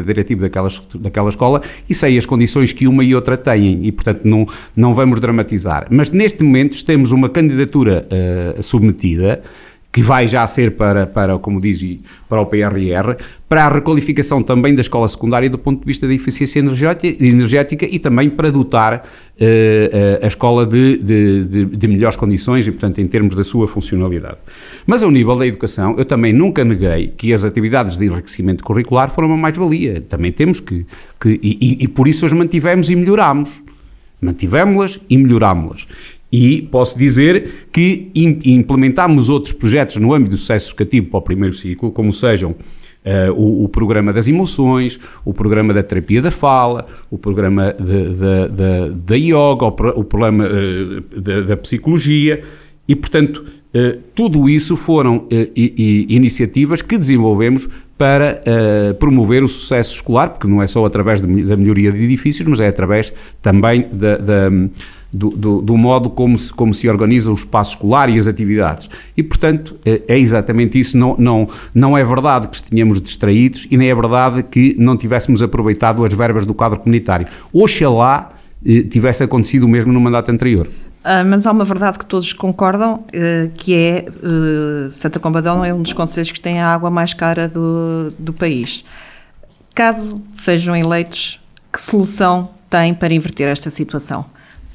Diretivo daquela, daquela escola e sei as condições que uma e outra têm e, portanto, não, não vamos dramatizar. Mas neste momento temos uma candidatura uh, submetida que vai já ser para, para, como diz, para o PRR, para a requalificação também da escola secundária do ponto de vista da eficiência energética e também para dotar uh, a escola de, de, de, de, melhores condições e, portanto, em termos da sua funcionalidade. Mas ao nível da educação, eu também nunca neguei que as atividades de enriquecimento curricular foram uma mais-valia. Também temos que, que e, e, por isso as mantivemos e melhorámos. Mantivemos-las e melhorámos-las. E posso dizer que implementámos outros projetos no âmbito do sucesso educativo para o primeiro ciclo, como sejam Uh, o, o, programa das emoções, o programa da terapia da fala, o programa da yoga, o, o programa uh, da, da, psicologia. E, portanto, uh, tudo isso foram i, i, iniciativas que desenvolvemos para promover o sucesso escolar, porque não é só através de, da melhoria de edifícios, mas é através também da, da do, do, do, modo como se, como se organiza o espaço escolar e as atividades. E, portanto, é, é exatamente isso. Não, não, não é verdade que estínhamos distraídos e nem é verdade que não tivéssemos aproveitado as verbas do quadro comunitário. Oxalá eh, tivesse acontecido o mesmo no mandato anterior. Ah, mas há uma verdade que todos concordam, eh, que é eh, Santa Combadão é um dos conselhos que tem a água mais cara do, do país. Caso sejam eleitos, que solução tem para inverter esta situação?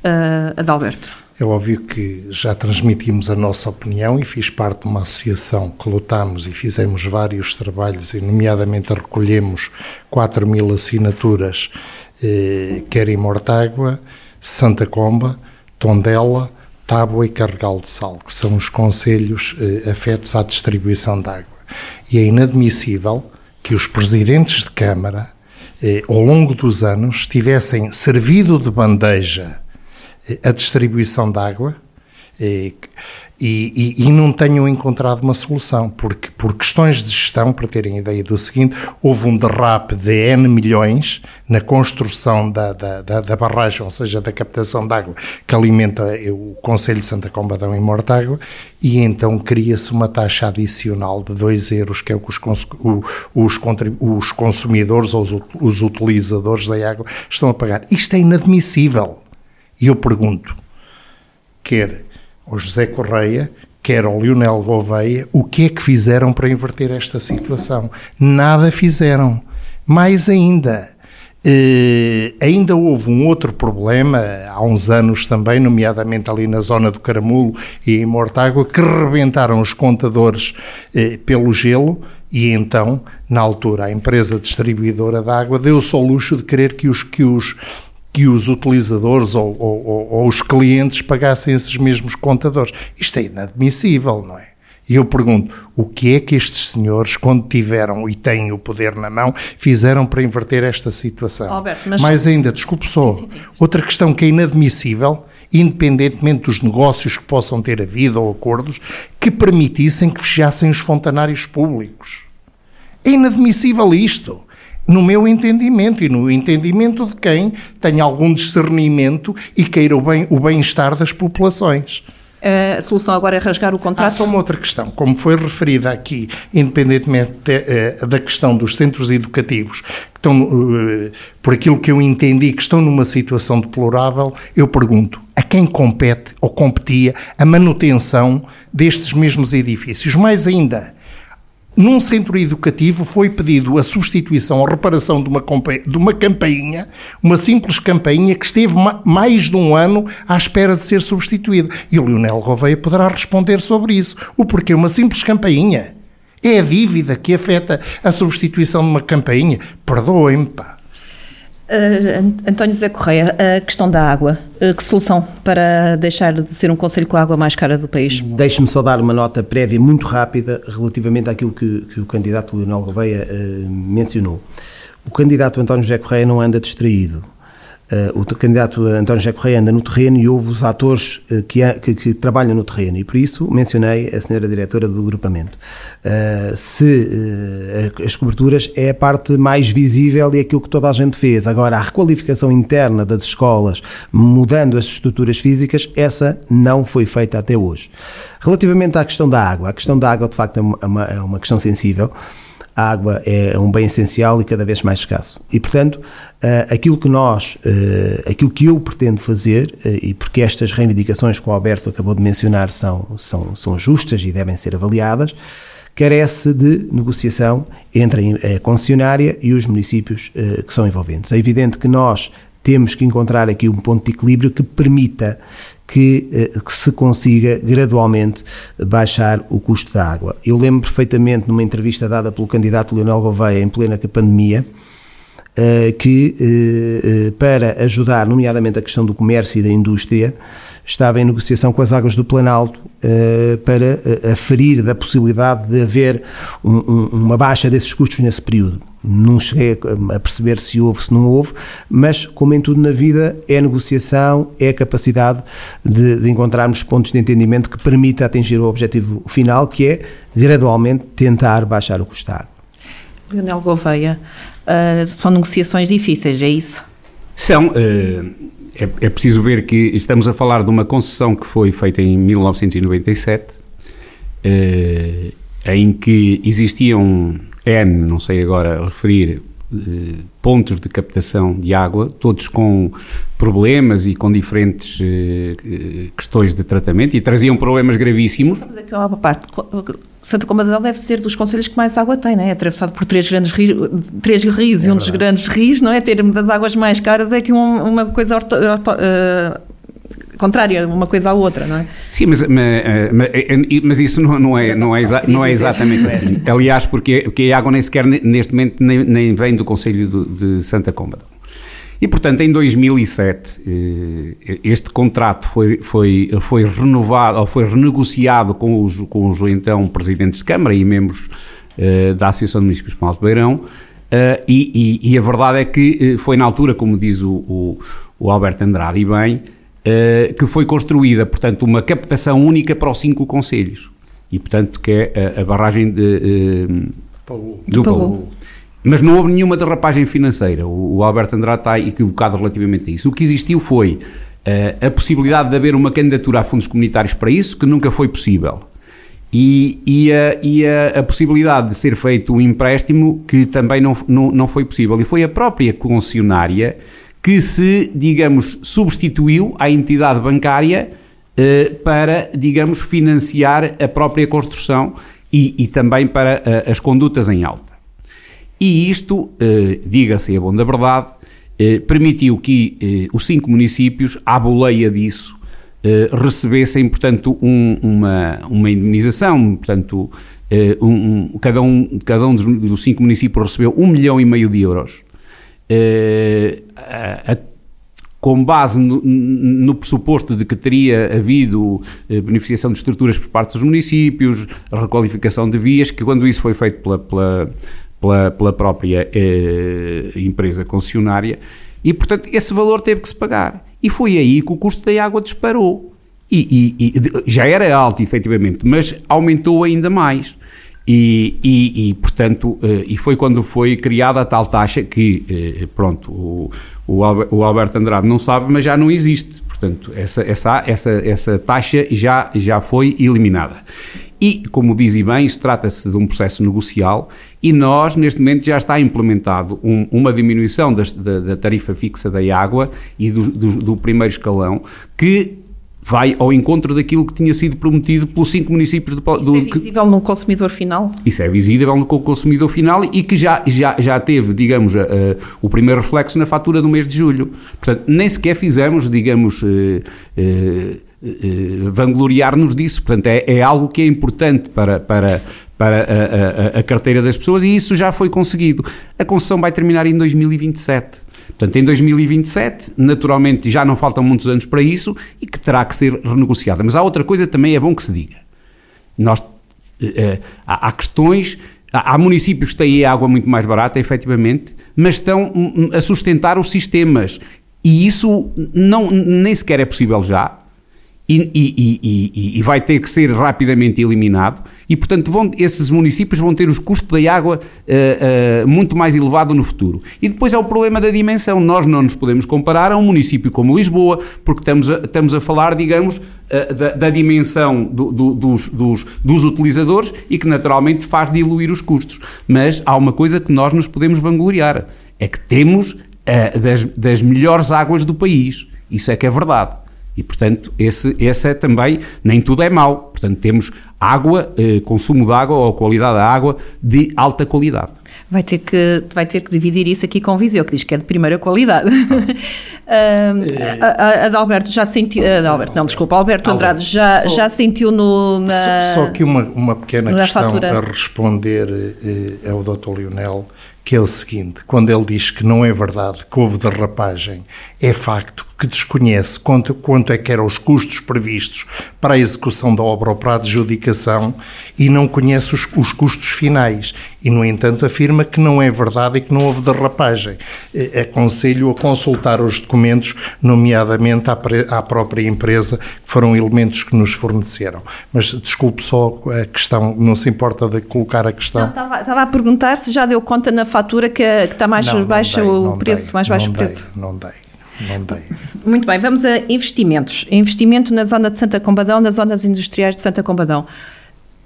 Uh, Adalberto? É óbvio que já transmitimos a nossa opinião e fiz parte de uma associação que lutámos e fizemos vários trabalhos, e nomeadamente recolhemos 4 mil assinaturas, eh, quer em Mortágua, Santa Comba, Tondela, Tábua e Carregal de Sal, que são os conselhos eh, afetos à distribuição de água. E é inadmissível que os presidentes de Câmara, eh, ao longo dos anos, tivessem servido de bandeja a distribuição de água e, e, e, não tenham encontrado uma solução, porque por questões de gestão, para terem ideia do seguinte, houve um derrape de N milhões na construção da, da, da, da barragem, ou seja, da captação de água que alimenta o Conselho de Santa Combadão em Mortágua, e então cria-se uma taxa adicional de 2 euros, que é o que os, os, os consumidores ou os, os utilizadores da água estão a pagar. Isto é inadmissível. E eu pergunto, quer ao José Correia, quer ao Lionel Gouveia, o que é que fizeram para inverter esta situação? Nada fizeram. Mais ainda, eh, ainda houve um outro problema, há uns anos também, nomeadamente ali na zona do Caramulo e em Mortágua, que rebentaram os contadores eh, pelo gelo e então, na altura, a empresa distribuidora de água deu-se ao luxo de querer que os, que os que os utilizadores ou, ou, ou, os clientes pagassem esses mesmos contadores. Isto é inadmissível, não é? E eu pergunto, o que é que estes senhores, quando tiveram e têm o poder na mão, fizeram para inverter esta situação? Alberto, mas... Mais ainda, desculpe só, sim, sim, sim. outra questão que é inadmissível, independentemente dos negócios que possam ter havido ou acordos, que permitissem que fechassem os fontanários públicos. É inadmissível isto no meu entendimento e no entendimento de quem tem algum discernimento e queira o bem-estar o bem das populações. A solução agora é rasgar o contrato? Há só uma outra questão. Como foi referida aqui, independentemente de, eh, da questão dos centros educativos, que estão, uh, por aquilo que eu entendi, que estão numa situação deplorável, eu pergunto, a quem compete ou competia a manutenção destes mesmos edifícios? Mais ainda, num centro educativo foi pedido a substituição ou reparação de uma, de uma campainha, uma simples campainha que esteve mais de um ano à espera de ser substituída. E o Lionel Gouveia poderá responder sobre isso. O porquê uma simples campainha? É a dívida que afeta a substituição de uma campainha? Perdoem-me, pá. Uh, António José Correia, a questão da água, uh, que solução para deixar de ser um conselho com a água mais cara do país? Deixe-me só dar uma nota prévia muito rápida relativamente àquilo que, que o candidato Leonel Gouveia uh, mencionou. O candidato António José Correia não anda distraído. Uh, o candidato António José Correia anda no terreno e houve os atores uh, que, que, que, trabalham no terreno e por isso mencionei a senhora diretora do agrupamento. Uh, se as coberturas é a parte mais visível e aquilo que toda a gente fez. Agora, a requalificação interna das escolas, mudando as estruturas físicas, essa não foi feita até hoje. Relativamente à questão da água, a questão da água de facto é uma, é uma questão sensível a água é um bem essencial e cada vez mais escasso. E, portanto, eh, aquilo que nós, eh, aquilo que eu pretendo fazer, eh, e porque estas reivindicações que o Alberto acabou de mencionar são, são, são justas e devem ser avaliadas, carece de negociação entre a concessionária e os municípios que são envolventes. É evidente que nós temos que encontrar aqui um ponto de equilíbrio que permita que, eh, que, se consiga gradualmente baixar o custo da água. Eu lembro perfeitamente numa entrevista dada pelo candidato Leonel Gouveia em plena pandemia, eh, que eh, para ajudar, nomeadamente a questão do comércio e da indústria, estava em negociação com as águas do Planalto para aferir da possibilidade de haver uma baixa desses custos nesse período não cheguei a perceber se houve, se não houve, mas, como em tudo na vida, é negociação, é a capacidade de, de encontrarmos pontos de entendimento que permita atingir o objetivo final, que é, gradualmente, tentar baixar o custar. Leonel Gouveia, uh, são negociações difíceis, é isso? São. Uh, é, é preciso ver que estamos a falar de uma concessão que foi feita em 1997, uh, eh, em que existiam N, não sei agora referir, eh, pontos de captação de água, todos com problemas e com diferentes eh, eh, questões de tratamento e traziam problemas gravíssimos. Vamos aqui uma parte. Santa Combadão deve ser dos conselhos que mais água tem, não é? atravessado por três grandes rios, três rios é e um dos grandes rios, não é? Ter das águas mais caras é que uma, uma coisa orto, orto, uh, contrária uma coisa à outra, não é? Sim, mas, mas, mas isso não, não, é, não, é, não é exatamente assim. Aliás, porque, porque a água nem sequer neste momento nem, nem vem do Conselho de Santa Cômoda. E, portanto, em 2007, eh, este contrato foi, foi, foi renovado, ou foi renegociado com os, com os então presidentes de Câmara e membros da Associação de Municípios de Beirão, uh, e, e, e, a verdade é que foi na altura, como diz o, o, o Alberto Andrade, e bem, uh, que foi construída, portanto, uma captação única para os cinco conselhos. E, portanto, que é a, a barragem de, uh, do Paulo. Mas não houve nenhuma derrapagem financeira. O, o, Alberto Andrade está equivocado relativamente a isso. O que existiu foi uh, a possibilidade de haver uma candidatura a fundos comunitários para isso, que nunca foi possível. E, e, a, e a, a, possibilidade de ser feito um empréstimo que também não, não, não foi possível. E foi a própria concessionária que se, digamos, substituiu à entidade bancária eh, para, digamos, financiar a própria construção e, e também para eh, as condutas em alta. E isto, eh, diga-se a bom da verdade, eh, permitiu que eh, os cinco municípios, à boleia disso, eh, recebessem, portanto, um, uma, uma indemnização, portanto, um, um, cada, um, cada um dos, cinco municípios recebeu um milhão e meio de euros a, com base no, no, pressuposto de que teria havido eh, beneficiação de estruturas por parte dos municípios, requalificação de vias, que quando isso foi feito pela, pela, pela, pela própria eh, empresa concessionária, e portanto esse valor teve que se pagar. E foi aí que o custo da água disparou. E, e, e já era alto, efetivamente, mas aumentou ainda mais. E, e, e, portanto, eh, e foi quando foi criada a tal taxa que, eh, pronto, o, o Alberto Andrade não sabe, mas já não existe. Portanto, essa, essa, essa, essa taxa já, já foi eliminada. E, como diz e bem, isso trata-se de um processo negocial e nós, neste momento, já está implementado um, uma diminuição das, da, da, tarifa fixa da água e do, do, do primeiro escalão que vai ao encontro daquilo que tinha sido prometido pelos cinco municípios do, do Isso é visível que, no consumidor final? Isso é visível no consumidor final e que já, já, já teve, digamos, o primeiro reflexo na fatura do mês de julho. Portanto, nem sequer fizemos, digamos, uh, uh, uh, vangloriar-nos disso. Portanto, é, é algo que é importante para, para, para a, a, a carteira das pessoas e isso já foi conseguido. A concessão vai terminar em 2027. Portanto, em 2027, naturalmente, já não faltam muitos anos para isso e que terá que ser renegociada. Mas há outra coisa também é bom que se diga. Nós, eh, eh há, há, questões, há, municípios que têm água muito mais barata, efetivamente, mas estão hum, hum, a sustentar os sistemas E isso não, nem sequer é possível já, e, e, e, e, vai ter que ser rapidamente eliminado e, portanto, vão, esses municípios vão ter os custos da água uh, uh, muito mais elevado no futuro. E depois é o problema da dimensão. Nós não nos podemos comparar a um município como Lisboa, porque estamos a, estamos a falar, digamos, uh, da, da, dimensão do, do, dos, dos, dos utilizadores e que naturalmente faz diluir os custos. Mas há uma coisa que nós nos podemos vangloriar, é que temos das, das melhores águas do país. Isso é que é verdade. E, portanto, esse, esse é também, nem tudo é mau. Portanto, temos água, eh, consumo de água ou qualidade da água de alta qualidade. Vai ter, que, vai ter que dividir isso aqui com o Viseu, que diz que é de primeira qualidade. Ah. Adalberto já sentiu. Adalberto, não, desculpa, Alberto Andrade já, só, já sentiu no. Na, só, só que uma, uma pequena questão fatura. a responder eh, ao Dr. Lionel que é o seguinte: quando ele diz que não é verdade que houve derrapagem, é facto que desconhece quanto, quanto é que eram os custos previstos para a execução da obra ou para a adjudicação e não conhece os, os custos finais. E, no entanto, afirma que não é verdade e que não houve derrapagem. Aconselho a consultar os documentos, nomeadamente à, à própria empresa, que foram elementos que nos forneceram. Mas desculpe só a questão, não se importa de colocar a questão. Não, estava, estava, a perguntar se já deu conta na fatura que, que está mais não, baixo não dei, o preço, dei, mais baixo o preço. Não dei. Não dei. Muito bem, vamos a investimentos. Investimento na zona de Santa Combadão, nas zonas industriais de Santa Combadão.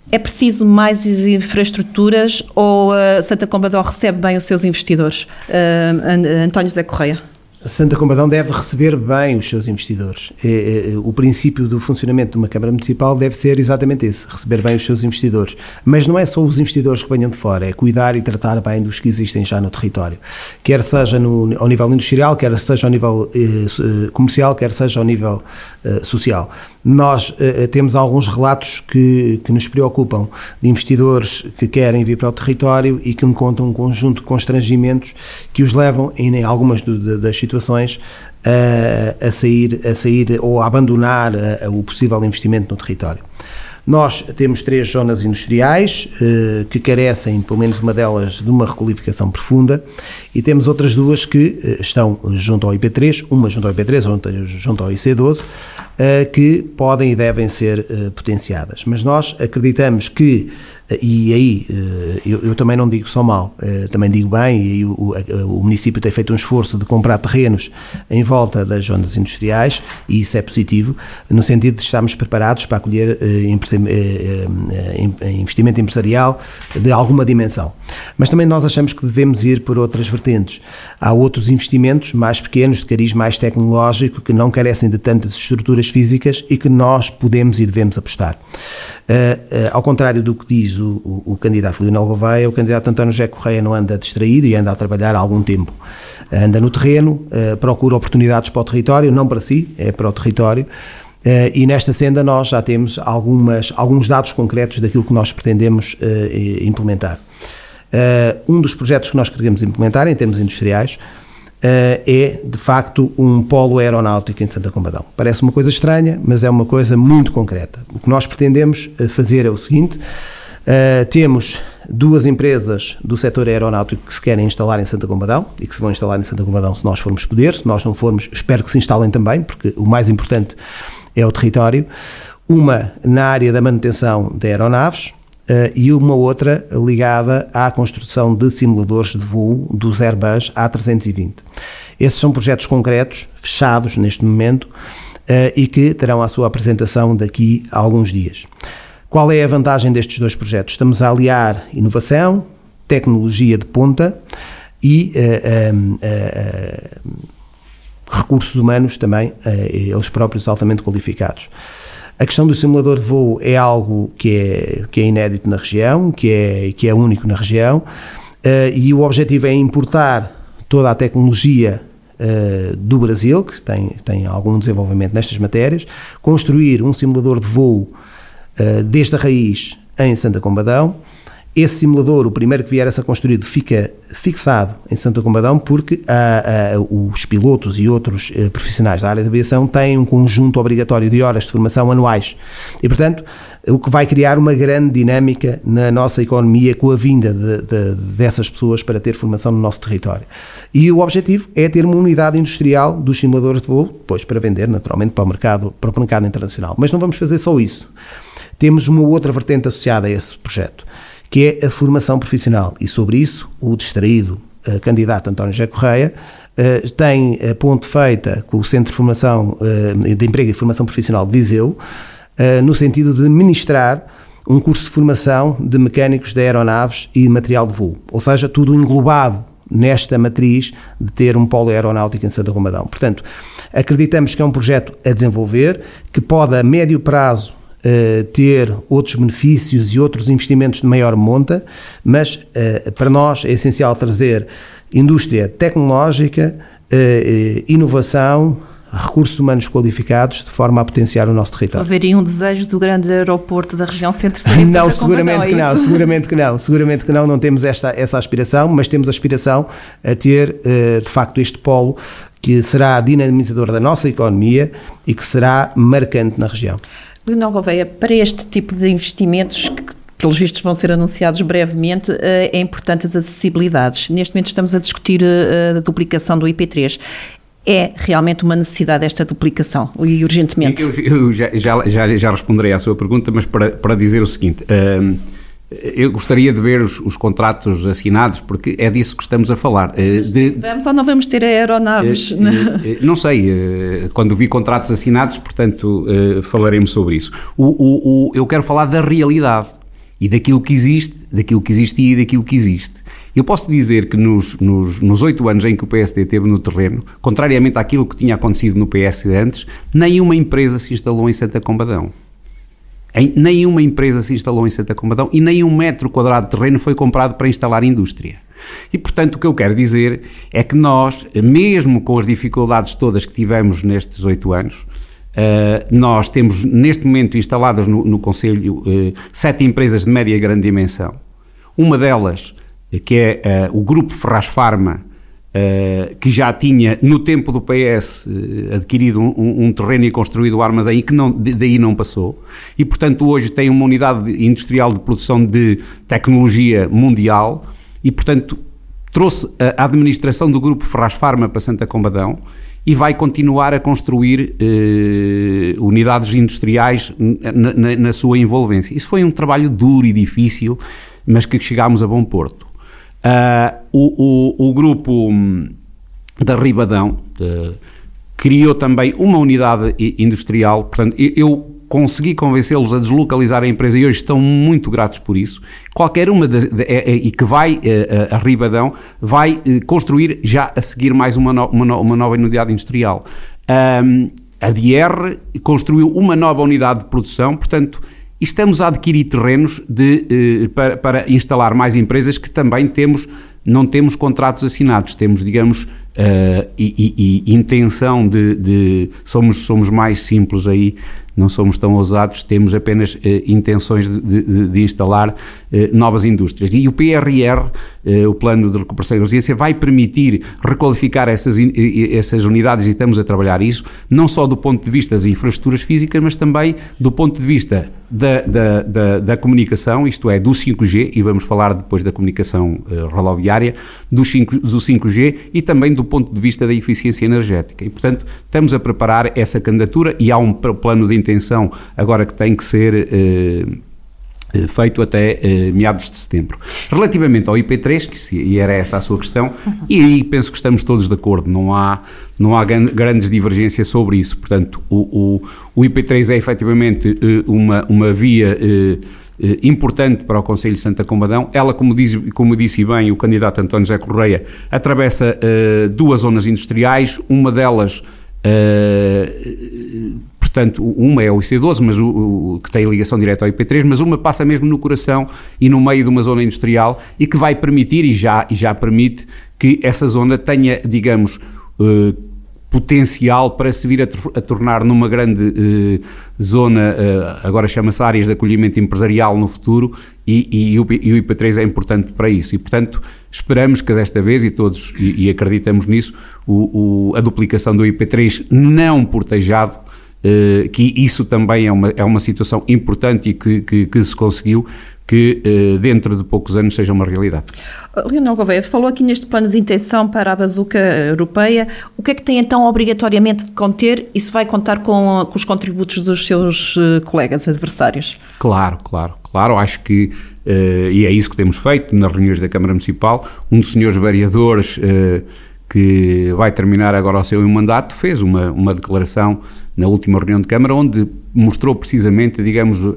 É preciso mais infraestruturas ou uh, Santa Combadão recebe bem os seus investidores? Uh, António José Correia. Santa Combadão deve receber bem os seus investidores. É, é, o princípio do funcionamento de uma Câmara Municipal deve ser exatamente esse, receber bem os seus investidores. Mas não é só os investidores que venham de fora, é cuidar e tratar bem dos que existem já no território. Quer seja no, ao nível industrial, quer seja ao nível eh, eh comercial, quer seja ao nível eh, social. Nós uh, temos alguns relatos que, que nos preocupam de investidores que querem vir para o território e que encontram um conjunto de constrangimentos que os levam, em algumas das situações, a, a, sair, a sair ou a abandonar a, o possível investimento no território. Nós temos três zonas industriais eh, que carecem, pelo menos uma delas, de uma requalificação profunda e temos outras duas que eh, estão junto ao IP3, uma junto ao IP3, outra junto ao IC12, eh, que podem e devem ser potenciadas. Mas nós acreditamos que, e aí eu, eu também não digo só mal, também digo bem, e o, o, município tem feito um esforço de comprar terrenos em volta das zonas industriais, e isso é positivo, no sentido de estarmos preparados para acolher investimento empresarial de alguma dimensão. Mas também nós achamos que devemos ir por outras vertentes. Há outros investimentos mais pequenos, de cariz mais tecnológico, que não carecem de tantas estruturas físicas e que nós podemos e devemos apostar. Uh, uh, ao contrário do que diz o, o, o candidato Leonel Gouveia, o candidato António José Correia não anda distraído e anda a trabalhar há algum tempo. Uh, anda no terreno, procura oportunidades para o território, não para si, é para o território. Uh, e nesta senda nós já temos algumas, alguns dados concretos daquilo que nós pretendemos uh, implementar. Uh, um dos projetos que nós queremos implementar em termos industriais é, de facto, um polo aeronáutico em Santa Combadão. Parece uma coisa estranha, mas é uma coisa muito concreta. O que nós pretendemos fazer é o seguinte: temos duas empresas do setor aeronáutico que se querem instalar em Santa Combadão e que se vão instalar em Santa Combadão se nós formos poder. Se nós não formos, espero que se instalem também, porque o mais importante é o território, uma na área da manutenção de aeronaves uh, e uma outra ligada à construção de simuladores de voo dos Airbus A320. Esses são projetos concretos, fechados neste momento, uh, e que terão a sua apresentação daqui a alguns dias. Qual é a vantagem destes dois projetos? Estamos a aliar inovação, tecnologia de ponta e uh, recursos humanos também, eh, eles próprios altamente qualificados. A questão do simulador de voo é algo que é, que é inédito na região, que é, que é único na região, eh, e o objetivo é importar toda a tecnologia eh, do Brasil, que tem, tem algum desenvolvimento nestas matérias, construir um simulador de voo desde a raiz em Santa Combadão esse simulador, o primeiro que vier a ser construído, fica fixado em Santa Combadão porque ah, ah, os pilotos e outros eh, profissionais da área de aviação têm um conjunto obrigatório de horas de formação anuais. E, portanto, o que vai criar uma grande dinâmica na nossa economia com a vinda de, de, dessas pessoas para ter formação no nosso território. E o objetivo é ter uma unidade industrial dos simuladores de voo, depois para vender, naturalmente, para o mercado, para o mercado internacional. Mas não vamos fazer só isso. Temos uma outra vertente associada a esse projeto que é a formação profissional. E sobre isso, o distraído uh, candidato António José Correia uh, tem a ponte feita com o Centro de Formação uh, de Emprego e Formação Profissional de Viseu, no sentido de ministrar um curso de formação de mecânicos de aeronaves e material de voo. Ou seja, tudo englobado nesta matriz de ter um polo aeronáutico em Santa Comadão. Portanto, acreditamos que é um projeto a desenvolver, que pode a médio prazo uh, ter outros benefícios e outros investimentos de maior monta, mas uh, para nós é essencial trazer indústria tecnológica, uh, inovação, recursos humanos qualificados de forma a potenciar o nosso território. Haveria um desejo do grande aeroporto da região centro Não, seguramente que não, seguramente que não, seguramente que não, não temos esta, essa aspiração, mas temos a aspiração a ter de facto este polo que será dinamizador da nossa economia e que será marcante na região. Leonel Gouveia, para este tipo de investimentos que pelos vistos vão ser anunciados brevemente, eh, é importante as acessibilidades. Neste momento estamos a discutir eh, a duplicação do IP3 é realmente uma necessidade esta duplicação e urgentemente? Eu, eu já, já, já, responderei à sua pergunta, mas para, para dizer o seguinte. Uh, eu gostaria de ver os, os, contratos assinados, porque é disso que estamos a falar. Eh, de, vamos ou não vamos ter aeronaves? Eh, eh, não sei, quando vi contratos assinados, portanto, falaremos sobre isso. O, o, o, eu quero falar da realidade e daquilo que existe, daquilo que existia e daquilo que existe. Eu posso dizer que nos oito anos em que o PSD esteve no terreno, contrariamente àquilo que tinha acontecido no PS antes, nenhuma empresa se instalou em Santa Combadão. Nenhuma empresa se instalou em Santa Combadão e nem um metro quadrado de terreno foi comprado para instalar indústria. E, portanto, o que eu quero dizer é que nós, mesmo com as dificuldades todas que tivemos nestes oito anos, Uh, nós temos neste momento instaladas no, no Conselho uh, sete empresas de média e grande dimensão. Uma delas, que é uh, o Grupo Ferraz Pharma, Uh, que já tinha, no tempo do PS, eh, adquirido um, um, terreno e construído armas aí, que não, daí não passou. E, portanto, hoje tem uma unidade industrial de produção de tecnologia mundial e, portanto, trouxe a administração do grupo Ferraz Pharma para Santa Combadão e vai continuar a construir uh, unidades industriais na, na, na sua envolvência. Isso foi um trabalho duro e difícil, mas que chegámos a bom porto. Uh, o, o, o, grupo hum, da Ribadão uh, criou também uma unidade industrial, portanto, eu consegui convencê-los a deslocalizar a empresa e hoje estão muito gratos por isso. Qualquer uma de, de, é, é, e que vai uh, a Ribadão vai construir já a seguir mais uma, no, uma, no, uma nova unidade industrial. Um, a DR construiu uma nova unidade de produção, portanto, estamos a adquirir terrenos de, eh, para, para, instalar mais empresas que também temos, não temos contratos assinados, temos, digamos, uh, e, e, e, intenção de, de, somos, somos mais simples aí não somos tão ousados, temos apenas eh, intenções de, de, de instalar eh, novas indústrias. E o PRR, o Plano de Recuperação e Resiliência, vai permitir requalificar essas, essas unidades e estamos a trabalhar isso, não só do ponto de vista das infraestruturas físicas, mas também do ponto de vista da, da, da, da comunicação, isto é, do 5G, e vamos falar depois da comunicação uh, rodoviária, do, 5, do 5G e também do ponto de vista da eficiência energética. E, portanto, estamos a preparar essa candidatura e há um plano de intenção agora que tem que ser uh, feito até uh, meados de setembro. Relativamente ao IP3, que se, e era essa a sua questão, uhum. e aí penso que estamos todos de acordo, não há, não há grandes divergências sobre isso. Portanto, o, o, o IP3 é efetivamente uh, uma, uma via importante para o Conselho de Santa Combadão. Ela, como, diz, como disse bem o candidato António José Correia, atravessa duas zonas industriais, uma delas Uh, portanto, uma é o IC12, mas o, o, que tem ligação direta ao IP3, mas uma passa mesmo no coração e no meio de uma zona industrial e que vai permitir, e já, e já permite, que essa zona tenha, digamos, uh, potencial para se vir a, tornar numa grande eh, zona, eh, agora chama-se áreas de acolhimento empresarial no futuro, e, e, o, e, o, IP3 é importante para isso. E, portanto, esperamos que desta vez, e todos, e, acreditamos nisso, o, o, a duplicação do IP3 não portejado eh, que isso também é uma, é uma situação importante e que, que, que se conseguiu, que eh, dentro de poucos anos seja uma realidade. Leonel Gouveia, falou aqui neste plano de intenção para a bazuca europeia. O que é que tem então obrigatoriamente de conter e se vai contar com, com os contributos dos seus uh, colegas adversários? Claro, claro, claro. Acho que, uh, e é isso que temos feito nas reuniões da Câmara Municipal, um dos senhores vereadores uh, que vai terminar agora o seu mandato fez uma, uma declaração na última reunião de Câmara onde mostrou precisamente, digamos, uh,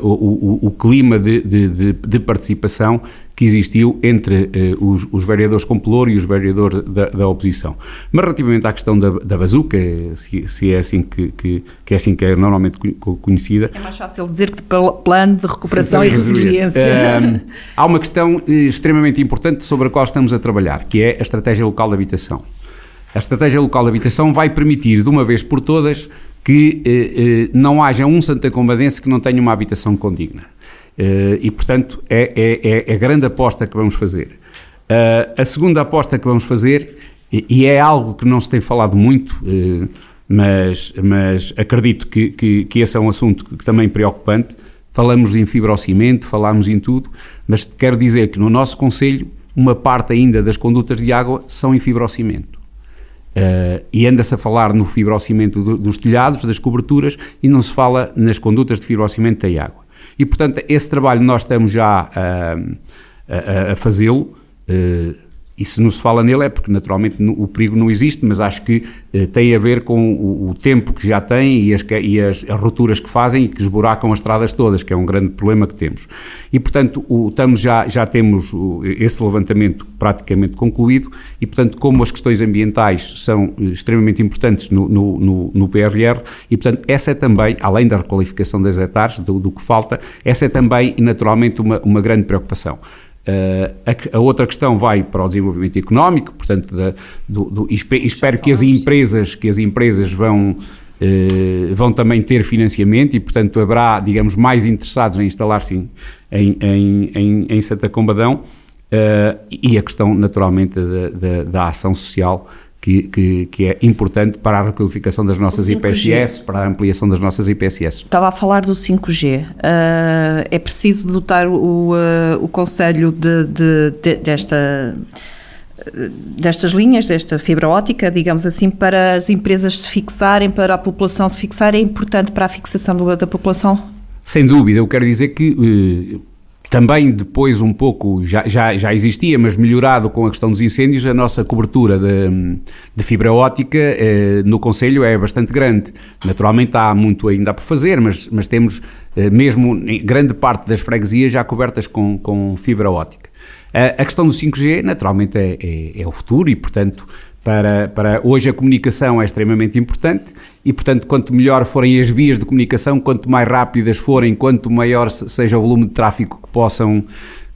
o, o, o, clima de, de, de, participação que existiu entre uh, os, os, vereadores com pelouro e os vereadores da, da, oposição. Mas relativamente à questão da, da bazuca, se, se, é assim que, que, que, é assim que é normalmente conhecida... É mais fácil dizer que de plano de recuperação e resiliência. Uh, há uma questão extremamente importante sobre a qual estamos a trabalhar, que é a estratégia local de habitação. A estratégia local de habitação vai permitir, de uma vez por todas, que eh, eh, não haja um Santa Combadense que não tenha uma habitação condigna. Eh, e, portanto, é, é, é, a grande aposta que vamos fazer. Uh, a segunda aposta que vamos fazer, e, e, é algo que não se tem falado muito, uh, mas, mas acredito que, que, que, esse é um assunto que também é preocupante. Falamos em fibrocimento, falamos em tudo, mas quero dizer que no nosso Conselho, uma parte ainda das condutas de água são em fibrocimento. Uh, e anda-se a falar no fibrocimento do, dos telhados, das coberturas, e não se fala nas condutas de fibrocimento da água. E, portanto, esse trabalho nós estamos já uh, a, a fazê-lo. Uh, e se não se fala nele é porque naturalmente o perigo não existe, mas acho que eh, tem a ver com o, o, tempo que já tem e, as, e as, rupturas que fazem e que esburacam as estradas todas, que é um grande problema que temos. E portanto o, estamos já, já temos o, esse levantamento praticamente concluído e portanto como as questões ambientais são eh, extremamente importantes no, no, no, no PRR e portanto essa é também, além da requalificação das hectares, do, do que falta, essa é também naturalmente uma, uma grande preocupação. Uh, a, a, outra questão vai para o desenvolvimento económico, portanto, da, do, do, espero que as empresas, que as empresas vão, uh, vão também ter financiamento e, portanto, haverá, digamos, mais interessados em instalar-se em, em, em, em, Santa Combadão uh, e a questão, naturalmente, da, da, da ação social que, que, que, é importante para a requalificação das nossas IPSS, para a ampliação das nossas IPSS. Estava a falar do 5G. Uh, ah, é preciso dotar o, uh, o Conselho de, de, de, desta destas linhas, desta fibra ótica, digamos assim, para as empresas se fixarem, para a população se fixar, é importante para a fixação do, da população? Sem dúvida, eu quero dizer que uh, também depois um pouco, já, já, já existia, mas melhorado com a questão dos incêndios, a nossa cobertura de, de fibra ótica eh, no Conselho é bastante grande. Naturalmente há muito ainda por fazer, mas, mas temos eh, mesmo grande parte das freguesias já cobertas com, com fibra ótica. A, a questão do 5G, naturalmente, é, é, é o futuro e, portanto, para, para hoje a comunicação é extremamente importante e, portanto, quanto melhor forem as vias de comunicação, quanto mais rápidas forem, quanto maior seja o volume de tráfego que possam,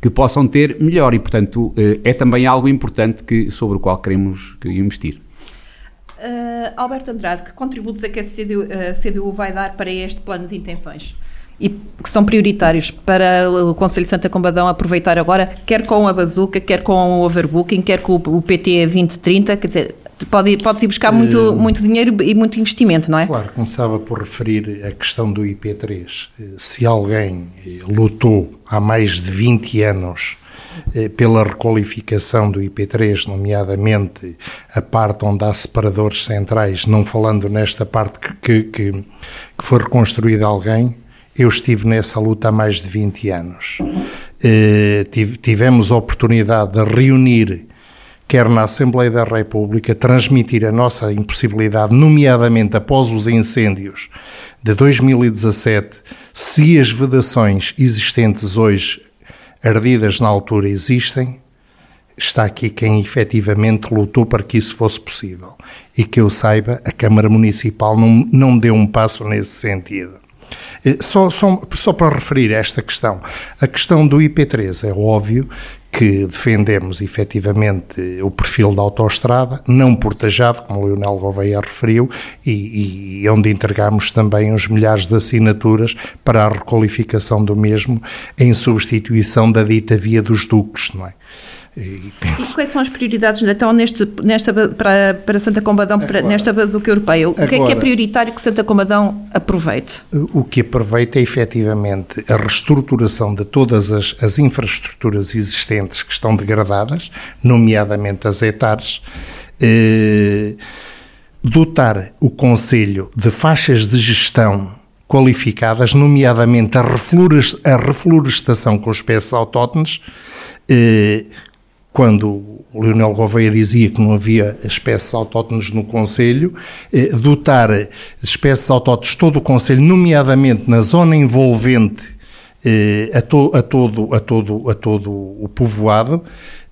que possam ter, melhor. E, portanto, eh, é também algo importante que, sobre o qual queremos investir. Uh, Alberto Andrade, que contributos é que a CDU, a CDU vai dar para este plano de intenções? e que são prioritários para o Conselho de Santa Combadão aproveitar agora, quer com a bazuca, quer com o overbooking, quer com o PT 2030, quer dizer, pode, pode-se ir buscar muito, uh, muito dinheiro e muito investimento, não é? Claro, começava por referir a questão do IP3. Se alguém lutou há mais de 20 anos eh, pela requalificação do IP3, nomeadamente a parte onde há separadores centrais, não falando nesta parte que, que, que foi reconstruída alguém, eu estive nessa luta há mais de 20 anos. Eh, tivemos a oportunidade de reunir, quer na Assembleia da República, transmitir a nossa impossibilidade, nomeadamente após os incêndios de 2017, se as vedações existentes hoje, ardidas na altura, existem, está aqui quem efetivamente lutou para que isso fosse possível. E que eu saiba, a Câmara Municipal não, não deu um passo nesse sentido. Eh, só, só, só para referir esta questão, a questão do IP3 é óbvio que defendemos efetivamente o perfil da autoestrada, não portajado, como o Leonel Gouveia referiu, e, e onde entregamos também uns milhares de assinaturas para a requalificação do mesmo em substituição da dita via dos duques, não é? E, e, quais são as prioridades então neste, nesta, para, para Santa Combadão, para, nesta bazuca europeia? O agora, que é que é prioritário que Santa Combadão aproveite? O que aproveita é efetivamente a reestruturação de todas as, as infraestruturas existentes que estão degradadas, nomeadamente as etares, eh, dotar o Conselho de faixas de gestão qualificadas, nomeadamente a, reflorestação com espécies autóctones, eh, quando o Leonel Gouveia dizia que não havia espécies autóctones no Conselho, eh, dotar espécies autóctones todo o Conselho, nomeadamente na zona envolvente eh, a, to, a, todo, a, todo, a todo o povoado,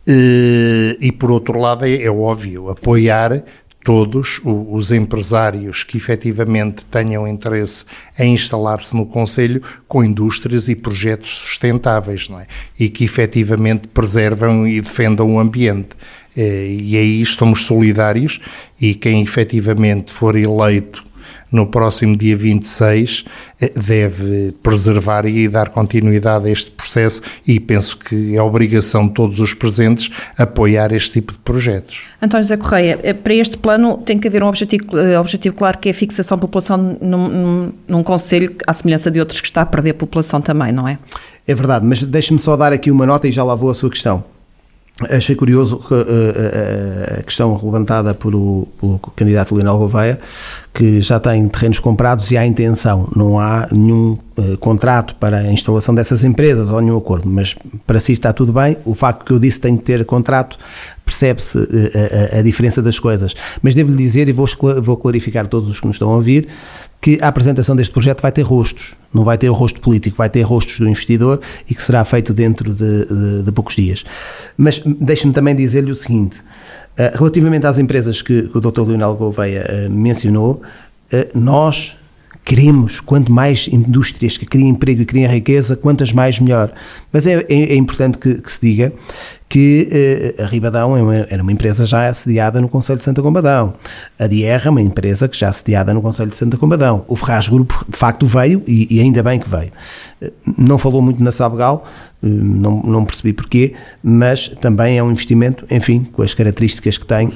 eh, e por outro lado é, é óbvio, apoiar todos os empresários que efetivamente tenham interesse em instalar-se no Conselho com indústrias e projetos sustentáveis, não é? E que efetivamente preservam e defendam o ambiente. Eh, e aí estamos solidários e quem efetivamente for eleito no próximo dia 26, eh, deve preservar e dar continuidade a este processo e penso que é obrigação de todos os presentes apoiar este tipo de projetos. António José Correia, eh, para este plano tem que haver um objetivo, eh, objetivo claro que é a fixação de população num, num, num Conselho, à semelhança de outros que está a perder população também, não é? É verdade, mas deixe-me só dar aqui uma nota e já lá vou à sua questão. Achei curioso a questão levantada pelo, pelo candidato Leonel Gouveia, que já tem terrenos comprados e há intenção, não há nenhum uh, contrato para a instalação dessas empresas ou nenhum acordo, mas para si está tudo bem. O facto que eu disse tem que ter contrato, percebe-se uh, a, a, diferença das coisas. Mas devo-lhe dizer, e vou, vou clarificar a todos os que nos estão a ouvir, que a apresentação deste projeto vai ter rostos, não vai ter o rosto político, vai ter rostos do investidor e que será feito dentro de, de, de poucos dias. Mas deixe-me também dizer-lhe o seguinte: uh, relativamente às empresas que, o Dr. Leonel Gouveia uh, mencionou, uh, nós queremos quanto mais indústrias que criem emprego e criem riqueza, quantas mais melhor. Mas é, é, é importante que, que, se diga que eh, a Ribadão é era uma empresa já assediada no Conselho de Santa Combadão. A Dierra é uma empresa que já assediada no Conselho de Santa Combadão. O Ferraz Grupo, de facto, veio e, ainda bem que veio. Eh, não falou muito na Sabgal, eh, não, não percebi porquê, mas também é um investimento, enfim, com as características que tem,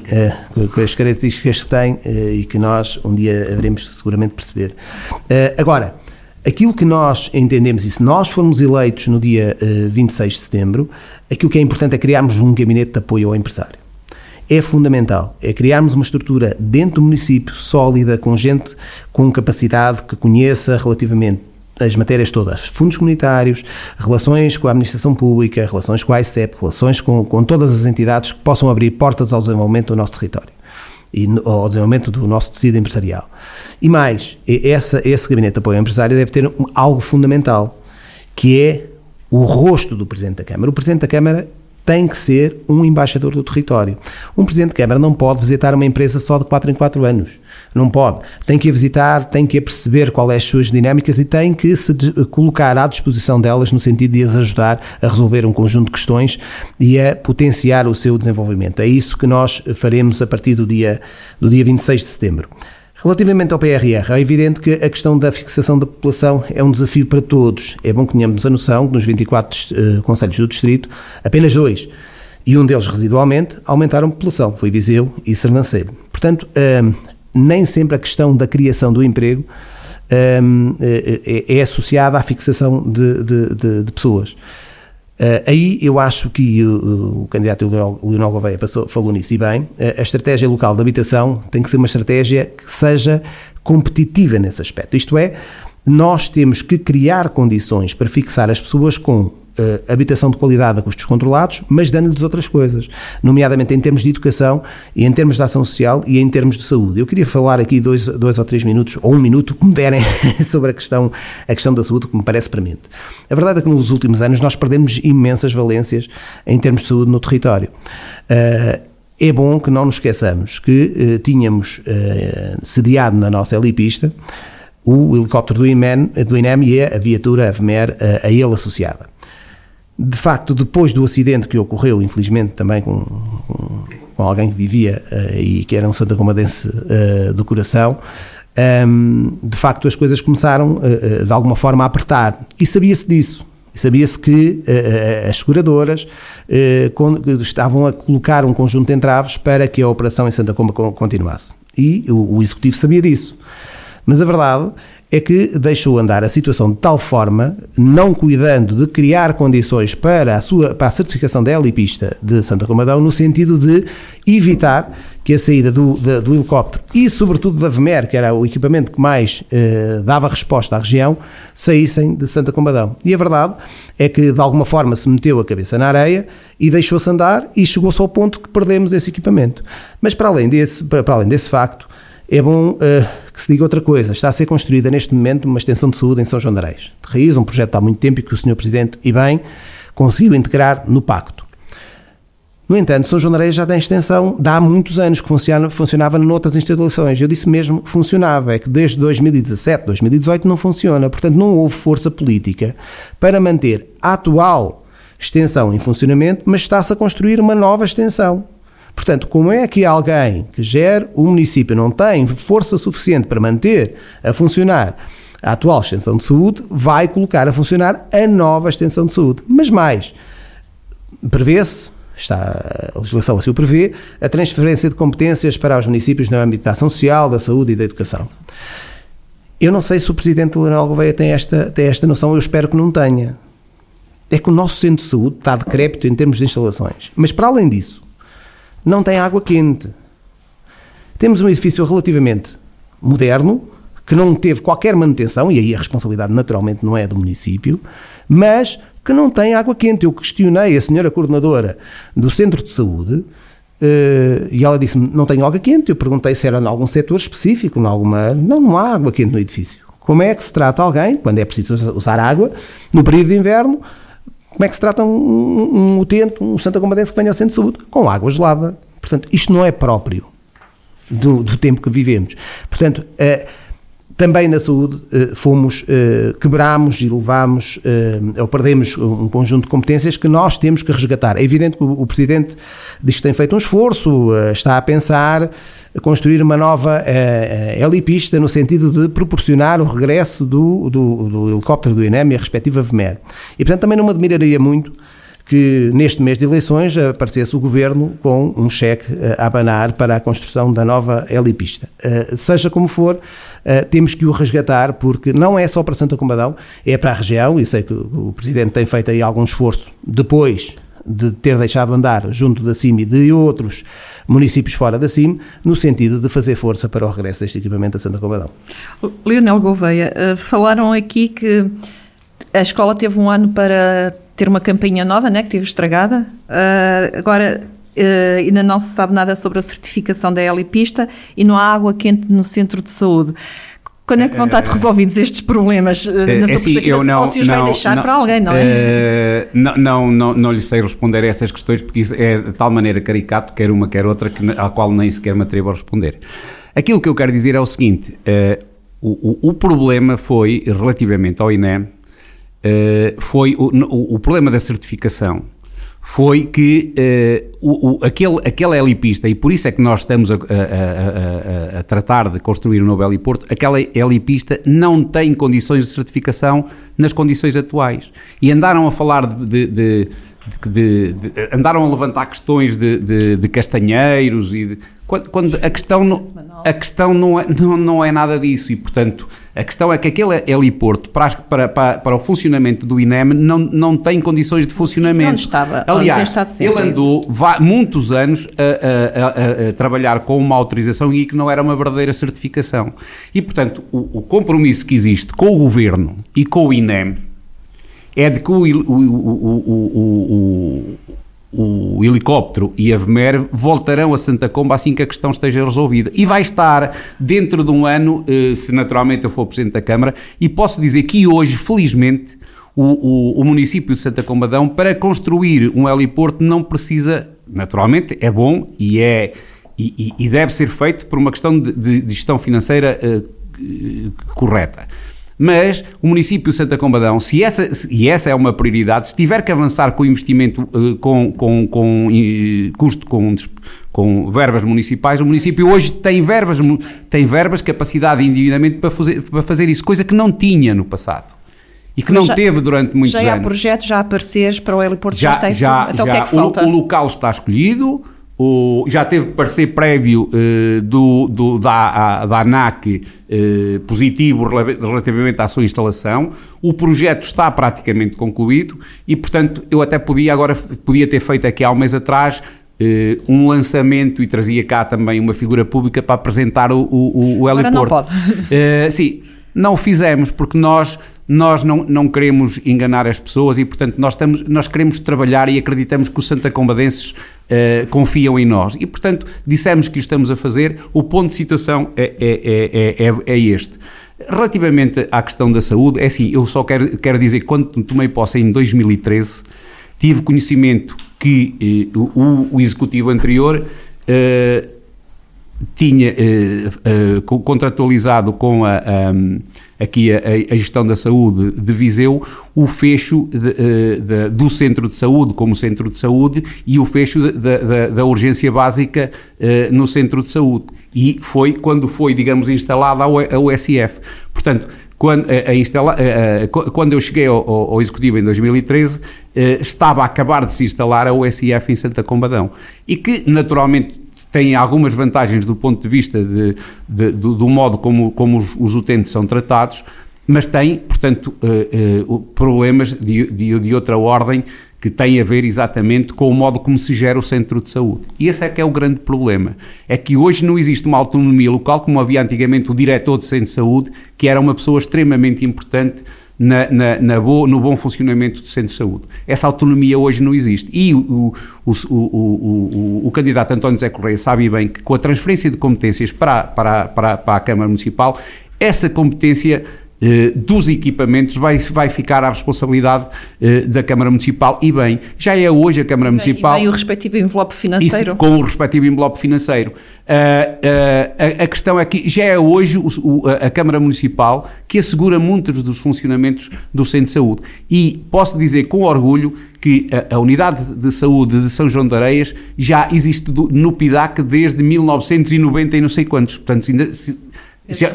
com as características que tem e que nós um dia haveremos seguramente perceber. Agora, aquilo que nós entendemos, e se nós formos eleitos no dia 26 de setembro, aquilo que é importante é criarmos um gabinete de apoio ao empresário. É fundamental, é criarmos uma estrutura dentro do município sólida, com gente com capacidade que conheça relativamente as matérias todas, fundos comunitários, relações com a administração pública, relações com a ICEP, relações com, com todas as entidades que possam abrir portas ao desenvolvimento do nosso território e ao desenvolvimento do nosso tecido empresarial. E mais, essa, esse gabinete de apoio ao empresário deve ter algo fundamental, que é o rosto do Presidente da Câmara. O Presidente da Câmara tem que ser um embaixador do território. Um Presidente de Câmara não pode visitar uma empresa só de 4 em 4 anos. Não pode. Tem que a visitar, tem que a perceber qual é as suas dinâmicas e tem que se colocar à disposição delas no sentido de as ajudar a resolver um conjunto de questões e a potenciar o seu desenvolvimento. É isso que nós faremos a partir do dia, do dia 26 de setembro. Relativamente ao PRR, é evidente que a questão da fixação da população é um desafio para todos. É bom que tenhamos a noção que nos 24 uh, conselhos do Distrito, apenas dois, e um deles residualmente, aumentaram a população, foi Viseu e Sernancelho. Portanto, uh, nem sempre a questão da criação do emprego é, é, associada à fixação de, de, de, de pessoas. Uh, aí eu acho que o, o candidato Leonel Gouveia passou, falou nisso e bem, uh, a estratégia local de habitação tem que ser uma estratégia que seja competitiva nesse aspecto. Isto é, nós temos que criar condições para fixar as pessoas com uh, habitação de qualidade a custos controlados, mas dando-lhes outras coisas, nomeadamente em termos de educação e em termos de ação social e em termos de saúde. Eu queria falar aqui dois, dois ou três minutos, ou um minuto, como derem, sobre a questão, a questão da saúde, que me parece premente. A verdade é que nos últimos anos nós perdemos imensas valências em termos de saúde no território. Uh, é bom que não nos esqueçamos que uh, tínhamos sediado na nossa helipista o helicóptero do INEM, do INEM e a viatura, a VMER, a, a ele associada. De facto, depois do acidente que ocorreu, infelizmente também com, com, alguém que vivia uh, e que era um Santa Comadense uh, do coração, um, ehm, de facto as coisas começaram uh, de alguma forma a apertar. E sabia-se disso. Sabia-se que as seguradoras estavam a colocar um conjunto de entraves para que a operação em Santa Comba continuasse. E o, o Executivo sabia disso. Mas a verdade é que deixou andar a situação de tal forma, não cuidando de criar condições para a, sua, para a certificação da helipista de Santa Comadão, no sentido de evitar que a saída do, do, do helicóptero e, sobretudo, da VMER, que era o equipamento que mais eh, dava resposta à região, saíssem de Santa Comadão. E a verdade é que, de alguma forma, se meteu a cabeça na areia e deixou-se andar e chegou-se ao ponto que perdemos esse equipamento. Mas, para além desse, para, para além desse facto, é bom uh, que se diga outra coisa. Está a ser construída neste momento uma extensão de saúde em São João de Areis. De raiz, um projeto há muito tempo e que o Sr. Presidente, e bem, conseguiu integrar no pacto. No entanto, São João de Areia já tem extensão de há muitos anos que funciona, funcionava noutras instalações. Eu disse mesmo que funcionava, é que desde 2017, 2018 não funciona. Portanto, não houve força política para manter a atual extensão em funcionamento, mas está-se a construir uma nova extensão. Portanto, como é que alguém que gera o município não tem força suficiente para manter a funcionar a atual extensão de saúde, vai colocar a funcionar a nova extensão de saúde? Mas mais, prevê-se, está, a legislação assim o prevê, a transferência de competências para os municípios no âmbito da ação social, da saúde e da educação. Eu não sei se o Presidente Leonel Gouveia tem esta, tem esta noção, eu espero que não tenha. É que o nosso centro de saúde está decrépito em termos de instalações. Mas para além disso, não tem água quente. Temos um edifício relativamente moderno, que não teve qualquer manutenção, e aí a responsabilidade naturalmente não é do município, mas que não tem água quente. Eu questionei a senhora coordenadora do centro de saúde Uh, e ela disse-me: Não tenho água quente. Eu perguntei se era em algum setor específico, em alguma. Não, não há água quente no edifício. Como é que se trata alguém, quando é preciso usar água, no período de inverno, como é que se trata um, um, utente, um Santa Combadense que venha ao centro de saúde? Com água gelada. Portanto, isto não é próprio do, do tempo que vivemos. Portanto, uh, também na saúde uh, fomos, uh, quebramos e levámos, ou perdemos um conjunto de competências que nós temos que resgatar. É evidente que o, o Presidente diz que tem feito um esforço, está a pensar construir uma nova uh, helipista no sentido de proporcionar o regresso do, do, do helicóptero do INEM e a respectiva VMER. E, portanto, também não me admiraria muito que neste mês de eleições aparecesse o governo com um cheque a abanar para a construção da nova helipista. Seja como for, temos que o resgatar, porque não é só para Santa Combadão, é para a região, e sei que o Presidente tem feito aí algum esforço depois de ter deixado andar junto da CIM e de outros municípios fora da CIM, no sentido de fazer força para o regresso deste equipamento a Santa Combadão. Leonel Gouveia, eh, falaram aqui que a escola teve um ano para ter uma campainha nova, né, que teve estragada. Uh, agora uh, ainda não se sabe nada sobre a certificação da helipista e não há água quente no centro de saúde. Quando é que vão estar resolvidos estes problemas? É, na sua assim, perspectiva, eu não, ou se os não, vai deixar não, para alguém, não é? Uh, não, não, não, não lhe sei responder a essas questões, porque isso é de tal maneira caricato, quer uma, quer outra, que, à qual nem sequer me atrevo a responder. Aquilo que eu quero dizer é o seguinte: uh, o, o, o, problema foi, relativamente ao INEM, uh, foi o, o, o problema da certificação foi que uh, o, o, aquele, aquele helipista, e por isso é que nós estamos a, a, a, a, tratar de construir um novo heliporto, aquela helipista não tem condições de certificação nas condições atuais. E andaram a falar de, de de, de, andaram a levantar questões de, de, de castanheiros e quando, quando, a questão, não, a questão não, é, não, não é nada disso e portanto a questão é que aquele heliporto para, para, para, para o funcionamento do INEM não, não tem condições de funcionamento. Onde estava? Aliás, onde ele andou vá, muitos anos a, a, a, a, trabalhar com uma autorização e que não era uma verdadeira certificação. E portanto o, o compromisso que existe com o Governo e com o INEM é de que o, o, o, o, helicóptero e a VMER voltarão a Santa Comba assim que a questão esteja resolvida. E vai estar dentro de um ano, eh, se naturalmente eu for Presidente da Câmara, e posso dizer que hoje, felizmente, o, o, município de Santa Combadão, para construir um heliporto, não precisa, naturalmente, é bom e é. E, e deve ser feito por uma questão de, de gestão financeira uh, correta Mas o município de Santa Combadão, se essa, e essa é uma prioridade, se tiver que avançar com investimento uh, com, com, com uh, custo, com, com verbas municipais, o município hoje tem verbas, tem verbas, capacidade de endividamento para fazer, para fazer isso, coisa que não tinha no passado. E que Mas não já, teve durante muitos já anos. Já há projetos, já há parceiros para o aeroporto já, já, já então já, o que é que falta? O, o local está escolhido, o, já teve parecer prévio eh, do, do, da, da ANAC eh, positivo relativamente à sua instalação. O projeto está praticamente concluído e, portanto, eu até podia agora podia ter feito aqui há um mês atrás eh, um lançamento e trazia cá também uma figura pública para apresentar o, o, o heliporto. Agora não pode. sim, não o fizemos porque nós nós não, não queremos enganar as pessoas e, portanto, nós, estamos, nós queremos trabalhar e acreditamos que os Santa Combadenses uh, confiam em nós. E, portanto, dissemos que o estamos a fazer. O ponto de situação é, é, é, é, este. Relativamente à questão da saúde, é assim, eu só quero, quero dizer que quando tomei posse em 2013, tive conhecimento que uh, o, o, executivo anterior uh, tinha contratualizado com a, a aqui a, a, gestão da saúde de Viseu, o fecho de, eh, de, do centro de saúde como centro de saúde e o fecho da urgência básica uh, no centro de saúde. E foi quando foi, digamos, instalada a USF. Portanto, quando, a, instala, quando eu cheguei ao, ao, Executivo em 2013, eh, estava a acabar de se instalar a USF em Santa Combadão. E que, naturalmente, têm algumas vantagens do ponto de vista de, de, do, do, modo como, como os, os, utentes são tratados, mas tem, portanto, uh, uh, problemas de, de, de, outra ordem que têm a ver exatamente com o modo como se gera o centro de saúde. E esse é que é o grande problema. É que hoje não existe uma autonomia local como havia antigamente o diretor de centro de saúde, que era uma pessoa extremamente importante na, na, na bo, no bom funcionamento do centro de saúde. Essa autonomia hoje não existe. E o, o, o, o, candidato António Zé Correia sabe bem que com a transferência de competências para, para, para, para a Câmara Municipal, essa competência dos equipamentos vai, vai ficar à responsabilidade eh, da Câmara Municipal e bem, já é hoje a Câmara Municipal... E vem o respectivo envelope financeiro. Isso, com o respectivo envelope financeiro. Uh, a, a, questão é que já é hoje o, o, a Câmara Municipal que assegura muitos dos funcionamentos do Centro de Saúde e posso dizer com orgulho que a, a Unidade de Saúde de São João de Areias já existe do, no PIDAC desde 1990 e não sei quantos, portanto ainda... Se, já,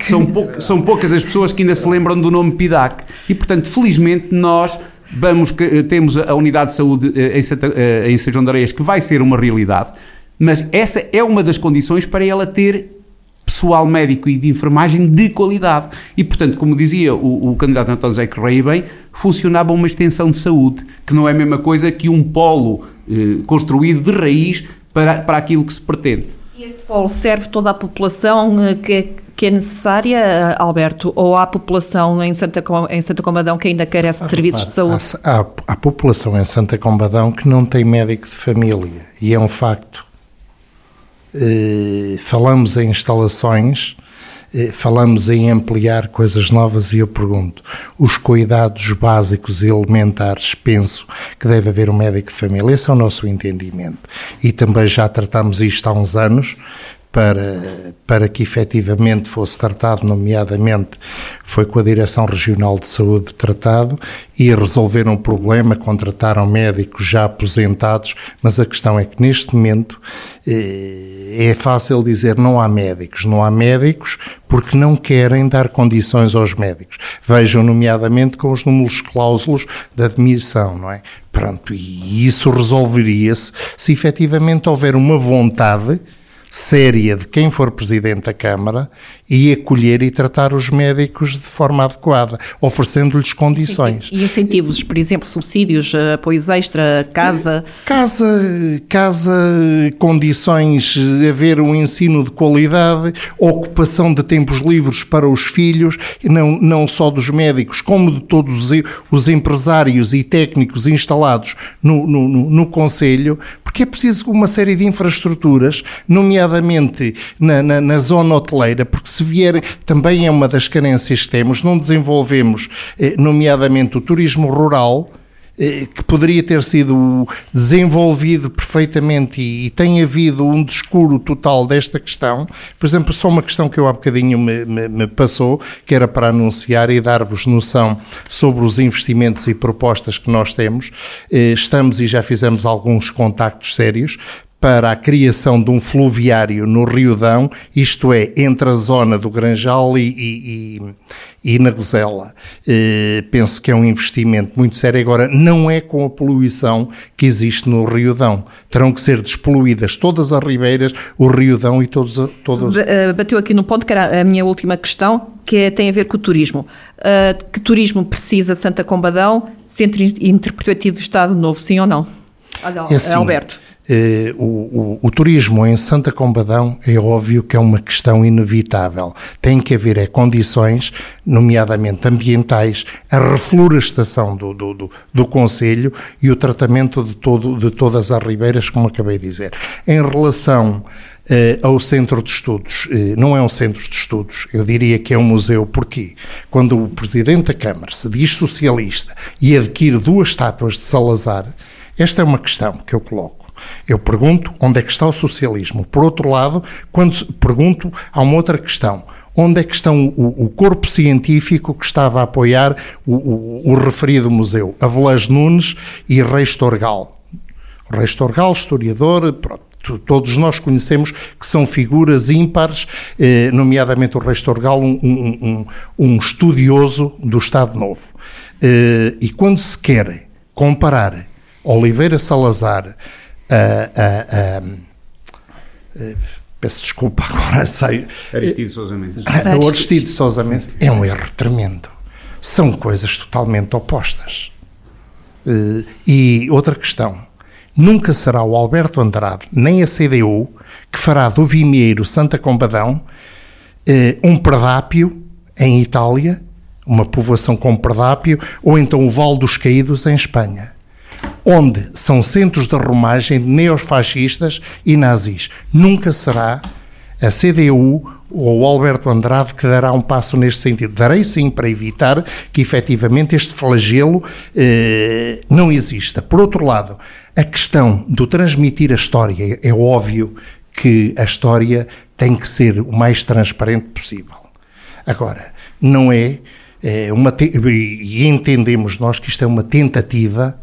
são, pou, são poucas as pessoas que ainda se lembram do nome PIDAC. E, portanto, felizmente, nós vamos, temos a unidade de saúde eh, em, Santa, eh, em São João de Areias que vai ser uma realidade, mas essa é uma das condições para ela ter pessoal médico e de enfermagem de qualidade. E, portanto, como dizia o, o candidato António Zé Correia bem, funcionava uma extensão de saúde, que não é a mesma coisa que um polo eh, construído de raiz para, para aquilo que se pretende. E esse polo serve toda a população eh, que, que é necessária, eh, Alberto, ou há população em Santa, em Santa Combadão que ainda carece de serviços de saúde? Há, há, há população em Santa Combadão que não tem médico de família e é um facto. Uh, falamos em instalações, falamos em ampliar coisas novas e eu pergunto: os cuidados básicos e elementares, penso que deve haver um médico de família, esse é o nosso entendimento. E também já tratamos isto há uns anos, para, para que efetivamente fosse tratado, nomeadamente foi com a Direção Regional de Saúde tratado e resolveram o problema, contrataram médicos já aposentados, mas a questão é que neste momento eh, é fácil dizer não há médicos, não há médicos porque não querem dar condições aos médicos. Vejam nomeadamente com os números cláusulos de admissão, não é? Pronto, e isso resolveria-se se efetivamente houver uma vontade séria de quem for presidente da Câmara e acolher e tratar os médicos de forma adequada, oferecendo-lhes condições. E incentivos, por exemplo, subsídios, eh, apoios extra, casa? Casa, casa, condições, haver um ensino de qualidade, ocupação de tempos livres para os filhos, não, não só dos médicos, como de todos os, os empresários e técnicos instalados no, no, no, no Conselho, porque é preciso uma série de infraestruturas, nomeadamente na, na, na zona hoteleira, porque se vier, também é uma das carências que temos, não desenvolvemos, eh, nomeadamente o turismo rural, eh, que poderia ter sido desenvolvido perfeitamente e, e tem havido um descuro total desta questão. Por exemplo, só uma questão que eu há bocadinho me, me, me passou, que era para anunciar e dar-vos noção sobre os investimentos e propostas que nós temos. Eh, estamos e já fizemos alguns contactos sérios para a criação de um fluviário no Rio Dão, isto é, entre a zona do Granjal e, e, e, e na Gozela. Eh, penso que é um investimento muito sério. Agora, não é com a poluição que existe no Rio Dão. Terão que ser despoluídas todas as ribeiras, o Rio Dão e todos... todos... Eh, bateu aqui no ponto, que era a minha última questão, que tem a ver com o turismo. Uh, que turismo precisa Santa Combadão, Centro Interpretativo do Estado Novo, sim ou não? Olha, é assim, Alberto. Eh, o, o, o, turismo em Santa Combadão é óbvio que é uma questão inevitável. Tem que haver é, condições, nomeadamente ambientais, a reflorestação do, do, do, do Conselho e o tratamento de, todo, de todas as ribeiras, como acabei de dizer. Em relação eh, ao centro de estudos. Eh, não é um centro de estudos, eu diria que é um museu. Porquê? Quando o Presidente da Câmara se diz socialista e adquire duas estátuas de Salazar, esta é uma questão que eu coloco. Eu pergunto onde é que está o socialismo. Por outro lado, quando pergunto, há uma outra questão. Onde é que está o, o corpo científico que estava a apoiar o, o, o referido museu? Avelães Nunes e Reis Torgal. Reis Torgal, historiador, pronto, todos nós conhecemos que são figuras ímpares, eh, nomeadamente o Reis Torgal, um, um, um, um, estudioso do Estado Novo. Eh, e quando se quer comparar Oliveira Salazar peço desculpa agora sei Aristides Sousa Mendes. O Aristides Sousa Mendes. É um erro tremendo. São coisas totalmente opostas. E outra questão. Nunca será o Alberto Andrade nem a CDU que fará do Vimieiro Santa Combadão um predápio em Itália uma povoação com predápio ou então o Val dos Caídos em Espanha onde são centros de romagem de neofascistas e nazis. Nunca será a CDU ou o Alberto Andrade que dará um passo neste sentido. Darei sim para evitar que efetivamente este flagelo eh, não exista. Por outro lado, a questão do transmitir a história, é óbvio que a história tem que ser o mais transparente possível. Agora, não é, é uma e entendemos nós que isto é uma tentativa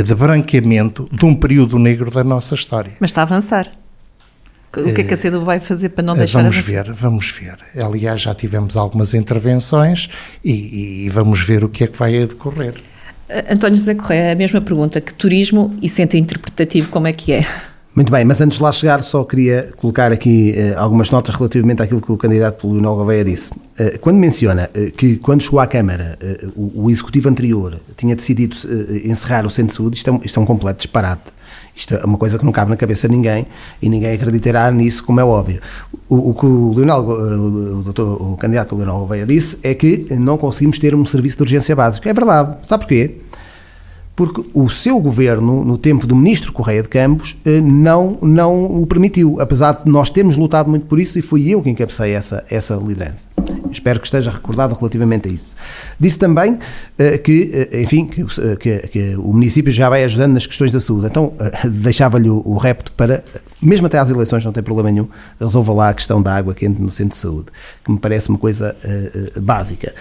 de branqueamento de um período negro da nossa história. Mas está a avançar. O que é que a CEDU vai fazer para não deixar Vamos avançar? ver, vamos ver. Aliás, já tivemos algumas intervenções e, e vamos ver o que é que vai decorrer. António José Correia, a mesma pergunta, que turismo e centro interpretativo, como é que é? Muito bem, mas antes de lá chegar, só queria colocar aqui uh, algumas notas relativamente àquilo que o candidato Leonel Gouveia disse. Uh, quando menciona uh, que, quando chegou à Câmara, o, o, executivo anterior tinha decidido encerrar o centro de saúde, isto é, isto é um completo disparate. Isto é uma coisa que não cabe na cabeça de ninguém e ninguém acreditará nisso, como é óbvio. O, o que o, Leonel, o, doutor, o candidato Leonel Gouveia disse é que não conseguimos ter um serviço de urgência básico. É verdade. Sabe porquê? Porque o seu governo, no tempo do ministro Correia de Campos, eh, não, não o permitiu, apesar de nós termos lutado muito por isso e fui eu que encabecei essa, essa liderança. Espero que esteja recordado relativamente a isso. Disse também uh, que, uh, enfim, que, que, que, o município já vai ajudando nas questões da saúde. Então, deixava-lhe o, o repto para, mesmo até às eleições, não tem problema nenhum, resolva lá a questão da água quente no centro de saúde, que me parece uma coisa básica.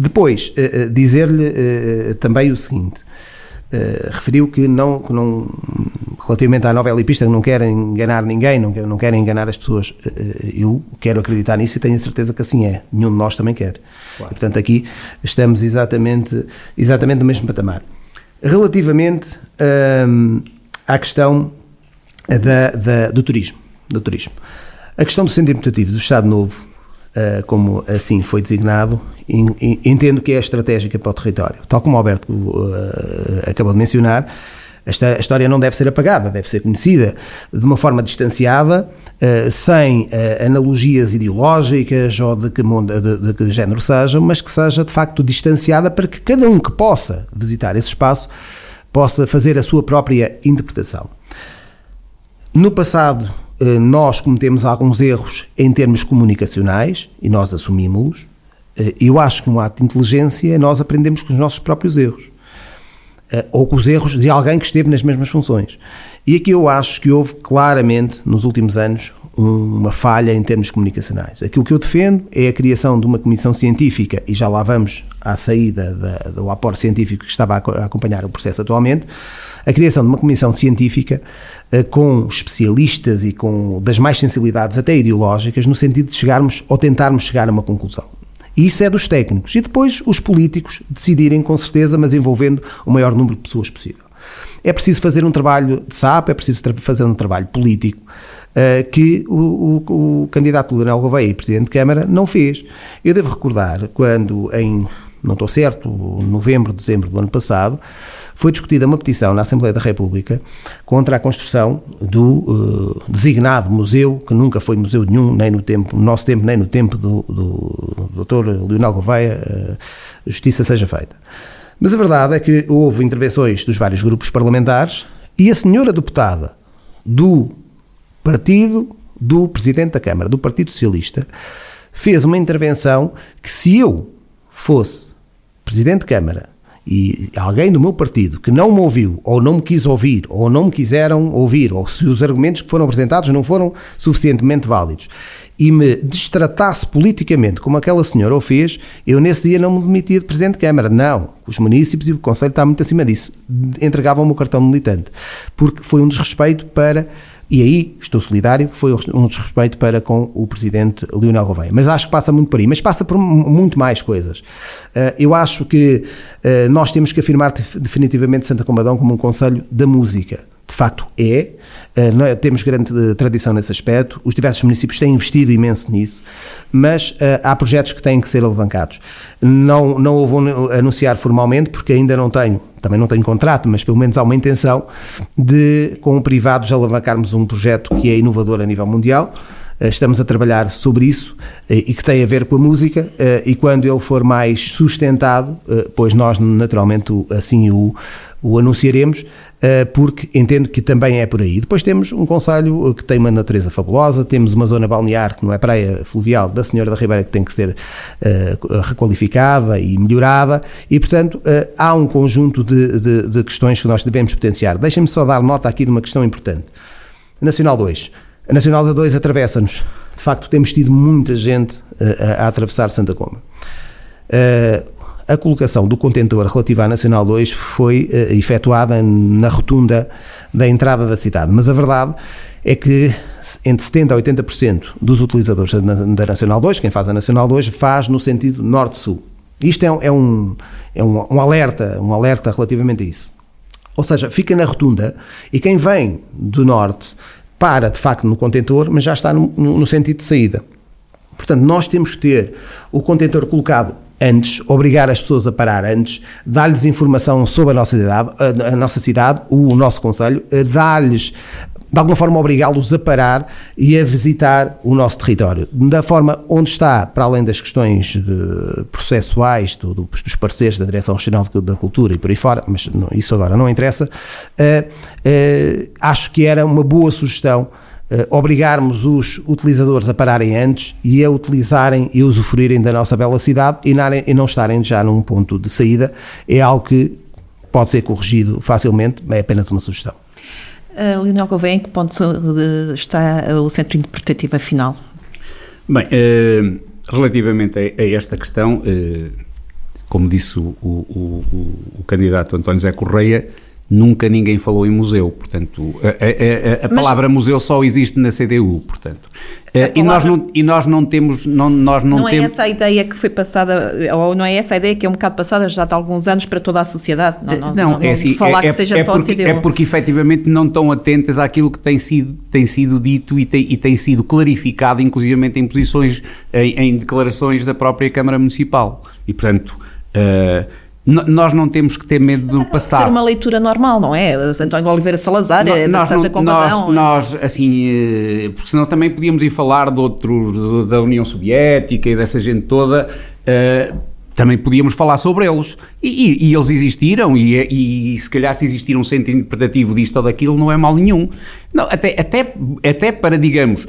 Depois, uh, dizer-lhe uh, também o seguinte. referiu que não, que não, relativamente à novela e pista, não querem enganar ninguém, não, não querem enganar as pessoas. eu quero acreditar nisso e tenho a certeza que assim é. Nenhum de nós também quer. Claro. E, portanto, aqui estamos exatamente, exatamente no mesmo patamar. Relativamente ehm, à questão da, da, do turismo, do turismo. A questão do Centro Interpretativo do Estado Novo eh, como assim foi designado, entendo que é estratégica para o território. Tal como o Alberto uh, acabou de mencionar, a história não deve ser apagada, deve ser conhecida de uma forma distanciada, uh, sem analogias ideológicas ou de que, de, de que género sejam, mas que seja de facto distanciada para que cada um que possa visitar esse espaço possa fazer a sua própria interpretação. No passado, eh, nós cometemos alguns erros em termos comunicacionais e nós assumimos-los. Eh, eu acho que um ato de inteligência é nós aprendemos com os nossos próprios erros. ou com os erros de alguém que esteve nas mesmas funções. E aqui eu acho que houve claramente, nos últimos anos, uma falha em termos comunicacionais. Aquilo que eu defendo é a criação de uma comissão científica, e já lá vamos à saída da, do aporte científico que estava a acompanhar o processo atualmente, a criação de uma comissão científica eh, com especialistas e com das mais sensibilidades até ideológicas, no sentido de chegarmos ou tentarmos chegar a uma conclusão. E isso é dos técnicos. E depois os políticos decidirem com certeza, mas envolvendo o maior número de pessoas possível. É preciso fazer um trabalho de SAP, é preciso fazer um trabalho político que o, o, o candidato Leonel Gouveia Presidente de Câmara não fez. Eu devo recordar quando em não estou certo, novembro, dezembro do ano passado, foi discutida uma petição na Assembleia da República contra a construção do uh, designado museu, que nunca foi museu nenhum, nem no tempo, no nosso tempo, nem no tempo do, do, do Dr. Leonel Gouveia, uh, justiça seja feita. Mas a verdade é que houve intervenções dos vários grupos parlamentares e a senhora deputada do partido do Presidente da Câmara, do Partido Socialista, fez uma intervenção que se eu fosse Presidente de Câmara e alguém do meu partido que não me ouviu, ou não me quis ouvir, ou não me quiseram ouvir, ou se os argumentos que foram apresentados não foram suficientemente válidos, e me destratasse politicamente como aquela senhora o fez, eu nesse dia não me demitia de Presidente de Câmara. Não, os municípios e o Conselho está muito acima disso. Entregavam-me o cartão militante, porque foi um desrespeito para e aí, estou solidário, foi um desrespeito para com o presidente Leonel Gouveia. Mas acho que passa muito por aí. Mas passa por muito mais coisas. Eh, eu acho que eh, nós temos que afirmar definitivamente Santa Combadão como um conselho da música de facto é. Uh, temos grande uh, tradição nesse aspecto, os diversos municípios têm investido imenso nisso, mas uh, há projetos que têm que ser alavancados. Não, não o vou anunciar formalmente, porque ainda não tenho, também não tenho contrato, mas pelo menos há uma intenção de, com privados, alavancarmos um projeto que é inovador a nível mundial. Estamos a trabalhar sobre isso e que tem a ver com a música, e quando ele for mais sustentado, pois nós naturalmente assim o, o anunciaremos eh, porque entendo que também é por aí. Depois temos um conselho que tem uma natureza fabulosa, temos uma zona balnear que não é praia fluvial da Senhora da Ribeira que tem que ser uh, requalificada e melhorada e, portanto, há um conjunto de, de, de, questões que nós devemos potenciar. Deixem-me só dar nota aqui de uma questão importante. Nacional 2. A Nacional 2 atravessa-nos. De facto, temos tido muita gente a, a atravessar Santa Comba. A colocação do contentor relativa à Nacional 2 foi uh, efetuada na rotunda da entrada da cidade, mas a verdade é que entre 70% a 80% dos utilizadores da, Nacional 2, quem faz a Nacional 2, faz no sentido norte-sul. Isto é, é, um, é um, um, alerta, um alerta relativamente a isso. Ou seja, fica na rotunda e quem vem do norte para de facto no contentor, mas já está no, no sentido de saída. Portanto, nós temos que ter o contentor colocado antes, obrigar as pessoas a parar antes, dar-lhes informação sobre a nossa cidade, a, a nossa cidade, o, o nosso conselho, dar-lhes de alguma forma obrigá-los a parar e a visitar o nosso território. Da forma onde está, para além das questões processuais, do, do, dos parceiros da Direção Regional da Cultura e por aí fora, mas não, isso agora não interessa, uh, uh, acho que era uma boa sugestão obrigarmos os utilizadores a pararem antes e a utilizarem e usufruírem da nossa bela cidade e, e não estarem já num ponto de saída, é algo que pode ser corrigido facilmente, é apenas uma sugestão. Uh, Leonel Gouveia, em que ponto está o centro interpretativo afinal? Bem, uh, relativamente a, a, esta questão, uh, como disse o, o, o, o, candidato António Zé Correia, nunca ninguém falou em museu, portanto, a, a, a, palavra museu só existe na CDU, portanto. Palavra... E, nós não, e nós não temos. Não, nós não, não temos... é essa a ideia que foi passada, ou não é essa a ideia que é um bocado passada já há alguns anos para toda a sociedade. Não, não, não, não é assim, falar é, que seja é só porque, a CDU. É porque efetivamente não estão atentas àquilo que tem sido, tem sido dito e tem, e tem sido clarificado, inclusivamente em posições, em, em declarações da própria Câmara Municipal. E portanto. Uh, nós não temos que ter medo do passado. Ser uma leitura normal, não é? António Oliveira Salazar, no, é nós, Santa Combadão. Nós, nós, assim, eh, porque senão também podíamos ir falar de outros, da União Soviética e dessa gente toda, uh, também podíamos falar sobre eles. E, e, e eles existiram, e, e, se calhar se existir um centro interpretativo disto ou daquilo, não é mal nenhum. Não, até, até, até para, digamos,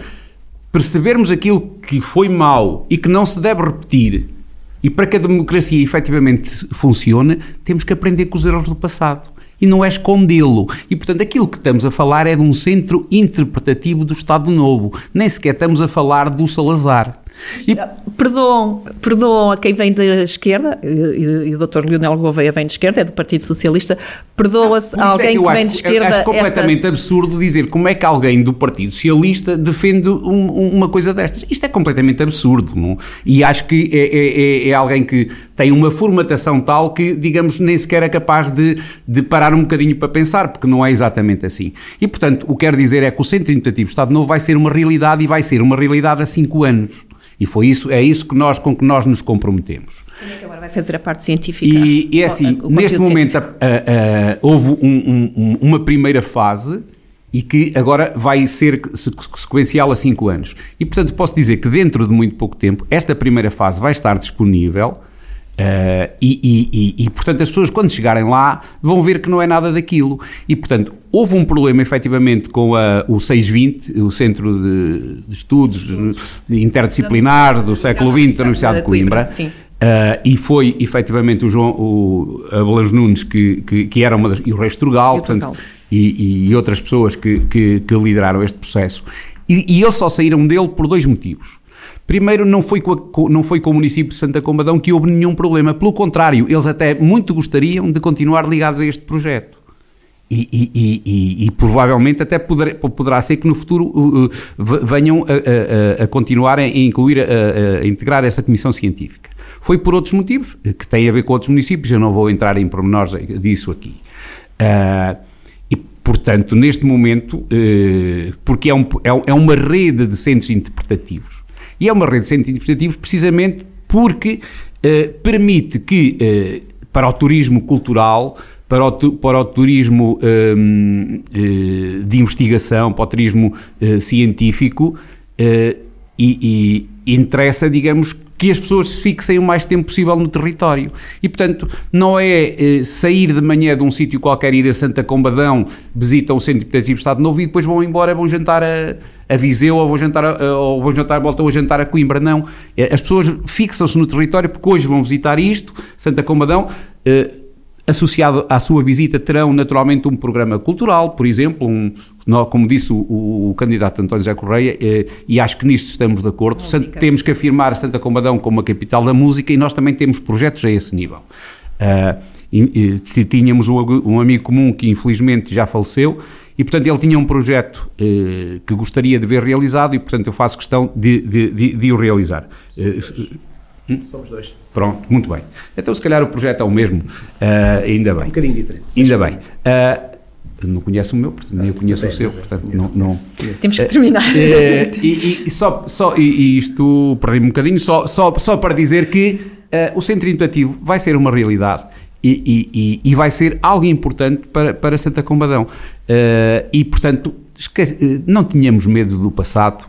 percebermos aquilo que foi mal e que não se deve repetir, E para que a democracia efetivamente funcione, temos que aprender com os erros do passado. E não é escondê-lo. E, portanto, aquilo que estamos a falar é de um centro interpretativo do Estado Novo. Nem sequer estamos a falar do Salazar. E... Perdoam, perdoam a quem vem da esquerda, e, e o Dr. Leonel Gouveia vem de esquerda, é do Partido Socialista, perdoa-se a alguém é que, que vem de esquerda. Acho completamente esta... absurdo dizer como é que alguém do Partido Socialista defende um, uma coisa destas. Isto é completamente absurdo. Não? E acho que é, é, é, é, alguém que tem uma formatação tal que, digamos, nem sequer é capaz de, de parar um bocadinho para pensar, porque não é exatamente assim. E, portanto, o que quero dizer é que o Centro Interpretativo Estado Novo vai ser uma realidade e vai ser uma realidade há cinco anos. E foi isso, é isso que nós, com que nós nos comprometemos. Como é que agora vai fazer a parte científica? E, e é assim, o, neste momento a, a, a, houve um, um, uma primeira fase e que agora vai ser sequencial a 5 anos. E, portanto, posso dizer que dentro de muito pouco tempo, esta primeira fase vai estar disponível Uh, e, e, e, e, portanto, as pessoas, quando chegarem lá, vão ver que não é nada daquilo. E, portanto, houve um problema, efetivamente, com a, o 620, o Centro de, de Estudos Interdisciplinares do século XX da Universidade de Coimbra. Uh, e foi, efetivamente, o João o Abelas Nunes, que, que, que, era uma das. e o Rei Strugal, e, portanto, e, e, outras pessoas que, que, que lideraram este processo. E, e eles só saíram dele por dois motivos. Primeiro, não foi, com a, não foi com o município de Santa Combadão que houve nenhum problema. Pelo contrário, eles até muito gostariam de continuar ligados a este projeto. E, e, e, e, provavelmente até poder, poderá ser que no futuro uh, uh, venham a, a, a, continuar a incluir, a, a, integrar essa comissão científica. Foi por outros motivos, que têm a ver com outros municípios, eu não vou entrar em pormenores disso aqui. Uh, e, portanto, neste momento, uh, porque é, um, é, é uma rede de centros interpretativos, e é uma rede de centros interpretativos precisamente porque uh, permite que, uh, para o turismo cultural, para o, para o turismo um, uh, de investigação, para o turismo científico, e, e interessa, digamos, que as pessoas se fixem o mais tempo possível no território. E, portanto, não é eh, sair de manhã de um sítio qualquer, ir a Santa Combadão, visitam o Centro Interpretativo Estado Novo e depois vão embora, vão jantar a, a Viseu ou vão jantar, a, ou vão jantar, voltam a jantar a Coimbra. Não. Eh, as pessoas fixam-se no território porque hoje vão visitar isto, Santa Combadão. Eh, Associado à sua visita terão naturalmente um programa cultural, por exemplo, um, como disse o, o, candidato António José Correia, eh, e acho que nisto estamos de acordo, temos que afirmar Santa Combadão como a capital da música e nós também temos projetos a esse nível. Uh, e, e, tínhamos um, um, amigo comum que infelizmente já faleceu e portanto ele tinha um projeto uh, que gostaria de ver realizado e portanto eu faço questão de, de, de, de o realizar. Uh, Hum? Somos dois. Pronto, muito bem. Então, se calhar o projeto é o mesmo, uh, ainda bem. Um bocadinho diferente. Ainda bem. Uh, não conheço o meu, portanto, nem eu conheço é, o seu, é, portanto, não, não, Temos que terminar. Uh, e, e, só, só, e, isto, perdi-me um bocadinho, só, só, só para dizer que o Centro Educativo vai ser uma realidade e, e, e, vai ser algo importante para, para Santa Combadão. e, portanto, esquece, não tínhamos medo do passado,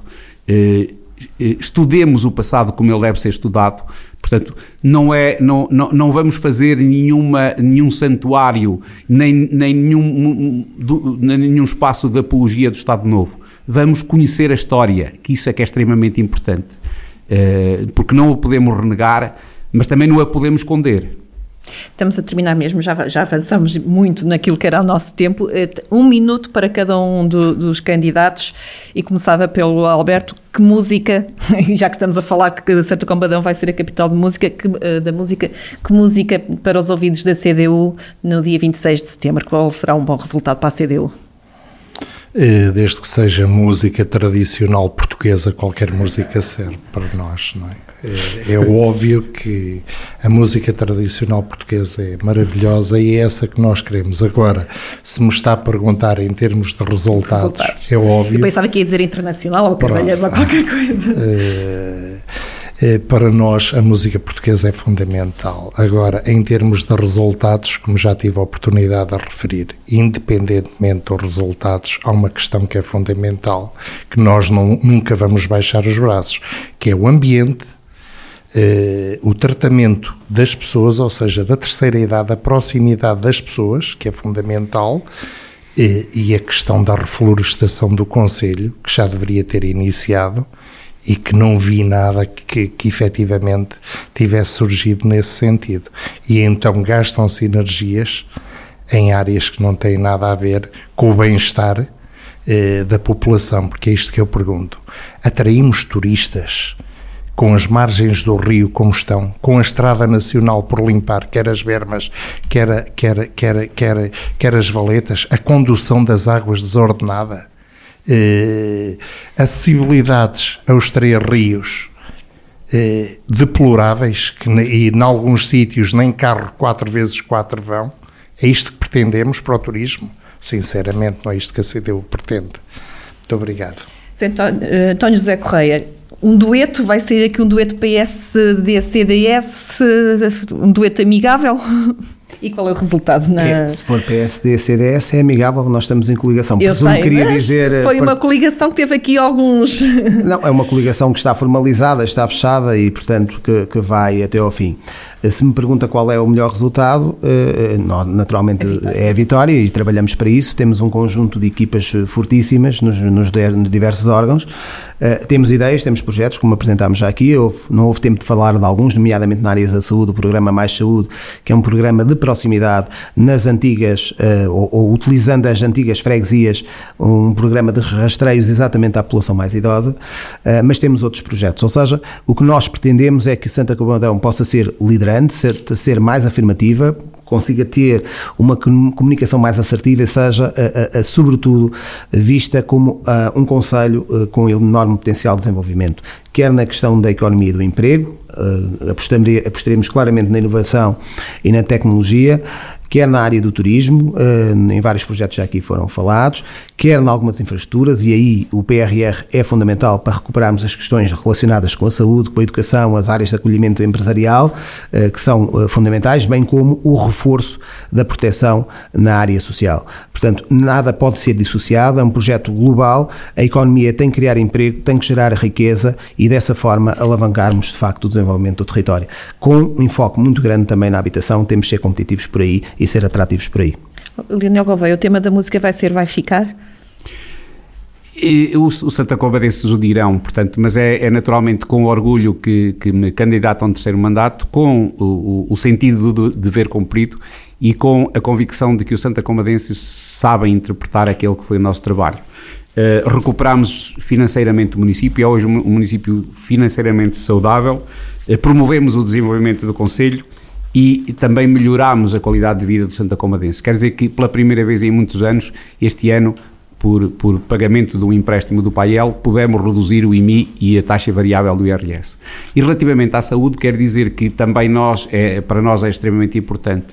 eh, estudemos o passado como ele deve ser estudado. Portanto, não, é, não, não, não vamos fazer nenhuma, nenhum santuário, nem, nem, nenhum, nem nenhum espaço de apologia do Estado Novo. Vamos conhecer a história, que isso é que é extremamente importante. Eh, porque não a podemos renegar, mas também não a podemos esconder. Estamos a terminar mesmo, já, já avançamos muito naquilo que era o nosso tempo. Eh, um minuto para cada um do, dos candidatos e começava pelo Alberto. Que música, já que estamos a falar que Santo Combadão vai ser a capital de música, que, eh, da música, que música para os ouvidos da CDU no dia 26 de setembro? Qual será um bom resultado para a CDU? Eh, desde que seja música tradicional portuguesa, qualquer música serve para nós, não é? É, é, óbvio que a música tradicional portuguesa é maravilhosa e é essa que nós queremos. Agora, se me está a perguntar em termos de resultados, resultados. é óbvio. Eu pensava que ia dizer internacional ou cavalheiros ou qualquer coisa. É, para nós, a música portuguesa é fundamental. Agora, em termos de resultados, como já tive a oportunidade de referir, independentemente dos resultados, há uma questão que é fundamental, que nós não, nunca vamos baixar os braços, que é o ambiente eh, o tratamento das pessoas, ou seja, da terceira idade, a proximidade das pessoas, que é fundamental, eh, e a questão da reflorestação do Conselho, que já deveria ter iniciado, e que não vi nada que, que efetivamente tivesse surgido nesse sentido. E então gastam-se energias em áreas que não têm nada a ver com o bem-estar eh, da população, porque é isto que eu pergunto. Atraímos turistas com as margens do rio como estão, com a estrada nacional por limpar, quer as bermas, quer, quer, quer, quer, quer as valetas, a condução das águas desordenada, eh, acessibilidades aos três rios eh, deploráveis, que e em alguns sítios nem carro quatro vezes quatro vão, é isto que pretendemos para o turismo? Sinceramente, não é isto que a CDU pretende. Muito obrigado. Eh, António José Correia, um dueto, vai sair aqui um dueto PSD-CDS, um dueto amigável? E qual é o resultado? Na... É, se for PSD CDS é amigável, nós estamos em coligação. Eu Presumo sei, queria dizer. Eh, foi uma coligação que teve aqui alguns. Não, é uma coligação que está formalizada, está fechada e, portanto, que, que vai até ao fim. Se me pergunta qual é o melhor resultado, eh, eh, naturalmente é a vitória e trabalhamos para isso. Temos um conjunto de equipas fortíssimas nos, nos diversos órgãos. Temos ideias, temos projetos, como apresentámos já aqui. não houve tempo de falar de alguns, nomeadamente na área da saúde, o programa Mais Saúde, que é um programa de proximidade nas antigas, ou, ou utilizando as antigas freguesias, um programa de rastreios exatamente à população mais idosa. Mas temos outros projetos. Ou seja, o que nós pretendemos é que Santa Combadão possa ser liderado grande, ser, ser mais afirmativa, consiga ter uma comunicação mais assertiva e seja, a, a, a, sobretudo, vista como a, um conselho com enorme potencial de desenvolvimento, quer na questão da economia e do emprego, apostaremos claramente na inovação e na tecnologia, quer na área do turismo, eh, em vários projetos já aqui foram falados, quer em algumas infraestruturas, e aí o PRR é fundamental para recuperarmos as questões relacionadas com a saúde, com a educação, as áreas de acolhimento empresarial, eh, que são eh, fundamentais, bem como o reforço da proteção na área social. Portanto, nada pode ser dissociado, é um projeto global, a economia tem que criar emprego, tem que gerar riqueza e dessa forma alavancarmos de facto o desenvolvimento do território. Com um enfoque muito grande também na habitação, temos de ser competitivos por aí e ser atrativos por aí. Leonel Gouveia, o tema da música vai ser Vai Ficar? E, o, o Santa Combadenses o dirão, portanto, mas é, é, naturalmente com orgulho que, que me candidato a um terceiro mandato, com o, o, sentido do dever cumprido e com a convicção de que o Santa Combadenses sabem interpretar aquele que foi o nosso trabalho. Uh, recuperamos financeiramente o município, é hoje um município financeiramente saudável, uh, promovemos o desenvolvimento do Conselho e também melhorámos a qualidade de vida do Santa Comadense. Quer dizer que pela primeira vez em muitos anos, este ano, por, por pagamento do empréstimo do PAEL, pudemos reduzir o IMI e a taxa variável do IRS. E relativamente à saúde, quer dizer que também nós, é, para nós é extremamente importante.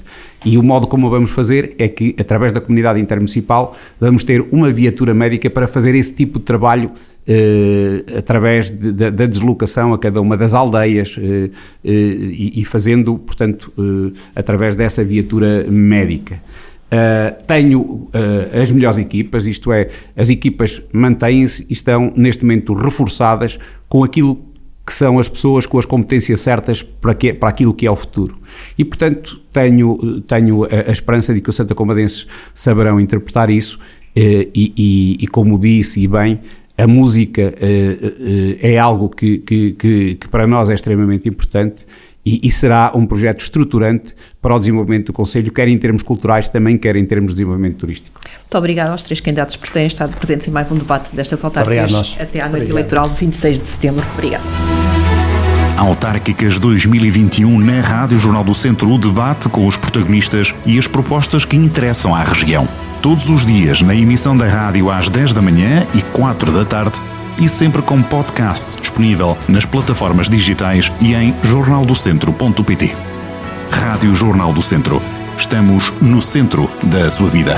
E o modo como vamos fazer é que, através da comunidade intermunicipal, vamos ter uma viatura médica para fazer esse tipo de trabalho eh, através de, de, da deslocação a cada uma das aldeias eh, eh, e, e, fazendo, portanto, através dessa viatura médica. Uh, tenho uh, as melhores equipas, isto é, as equipas mantêm-se e estão neste momento reforçadas com aquilo que são as pessoas com as competências certas para, que, para aquilo que é o futuro. E, portanto, tenho, tenho a, a esperança de que os Santa Comadenses saberão interpretar isso uh, e, e, e, como disse e bem, a música uh, uh, é algo que, que, que, que, para nós é extremamente importante e, e, será um projeto estruturante para o desenvolvimento do Conselho, quer em termos culturais, também quer em termos de desenvolvimento turístico. Muito obrigado aos três candidatos por terem estado presentes em mais um debate destas autárquicas até à noite obrigado. eleitoral de 26 de setembro. Obrigado. Autárquicas 2021 na Rádio Jornal do Centro, o debate com os protagonistas e as propostas que interessam à região todos os dias na emissão da rádio às 10 da manhã e 4 da tarde e sempre com podcast disponível nas plataformas digitais e em jornaldocentro.pt. Rádio Jornal do Centro. Estamos no centro da sua vida.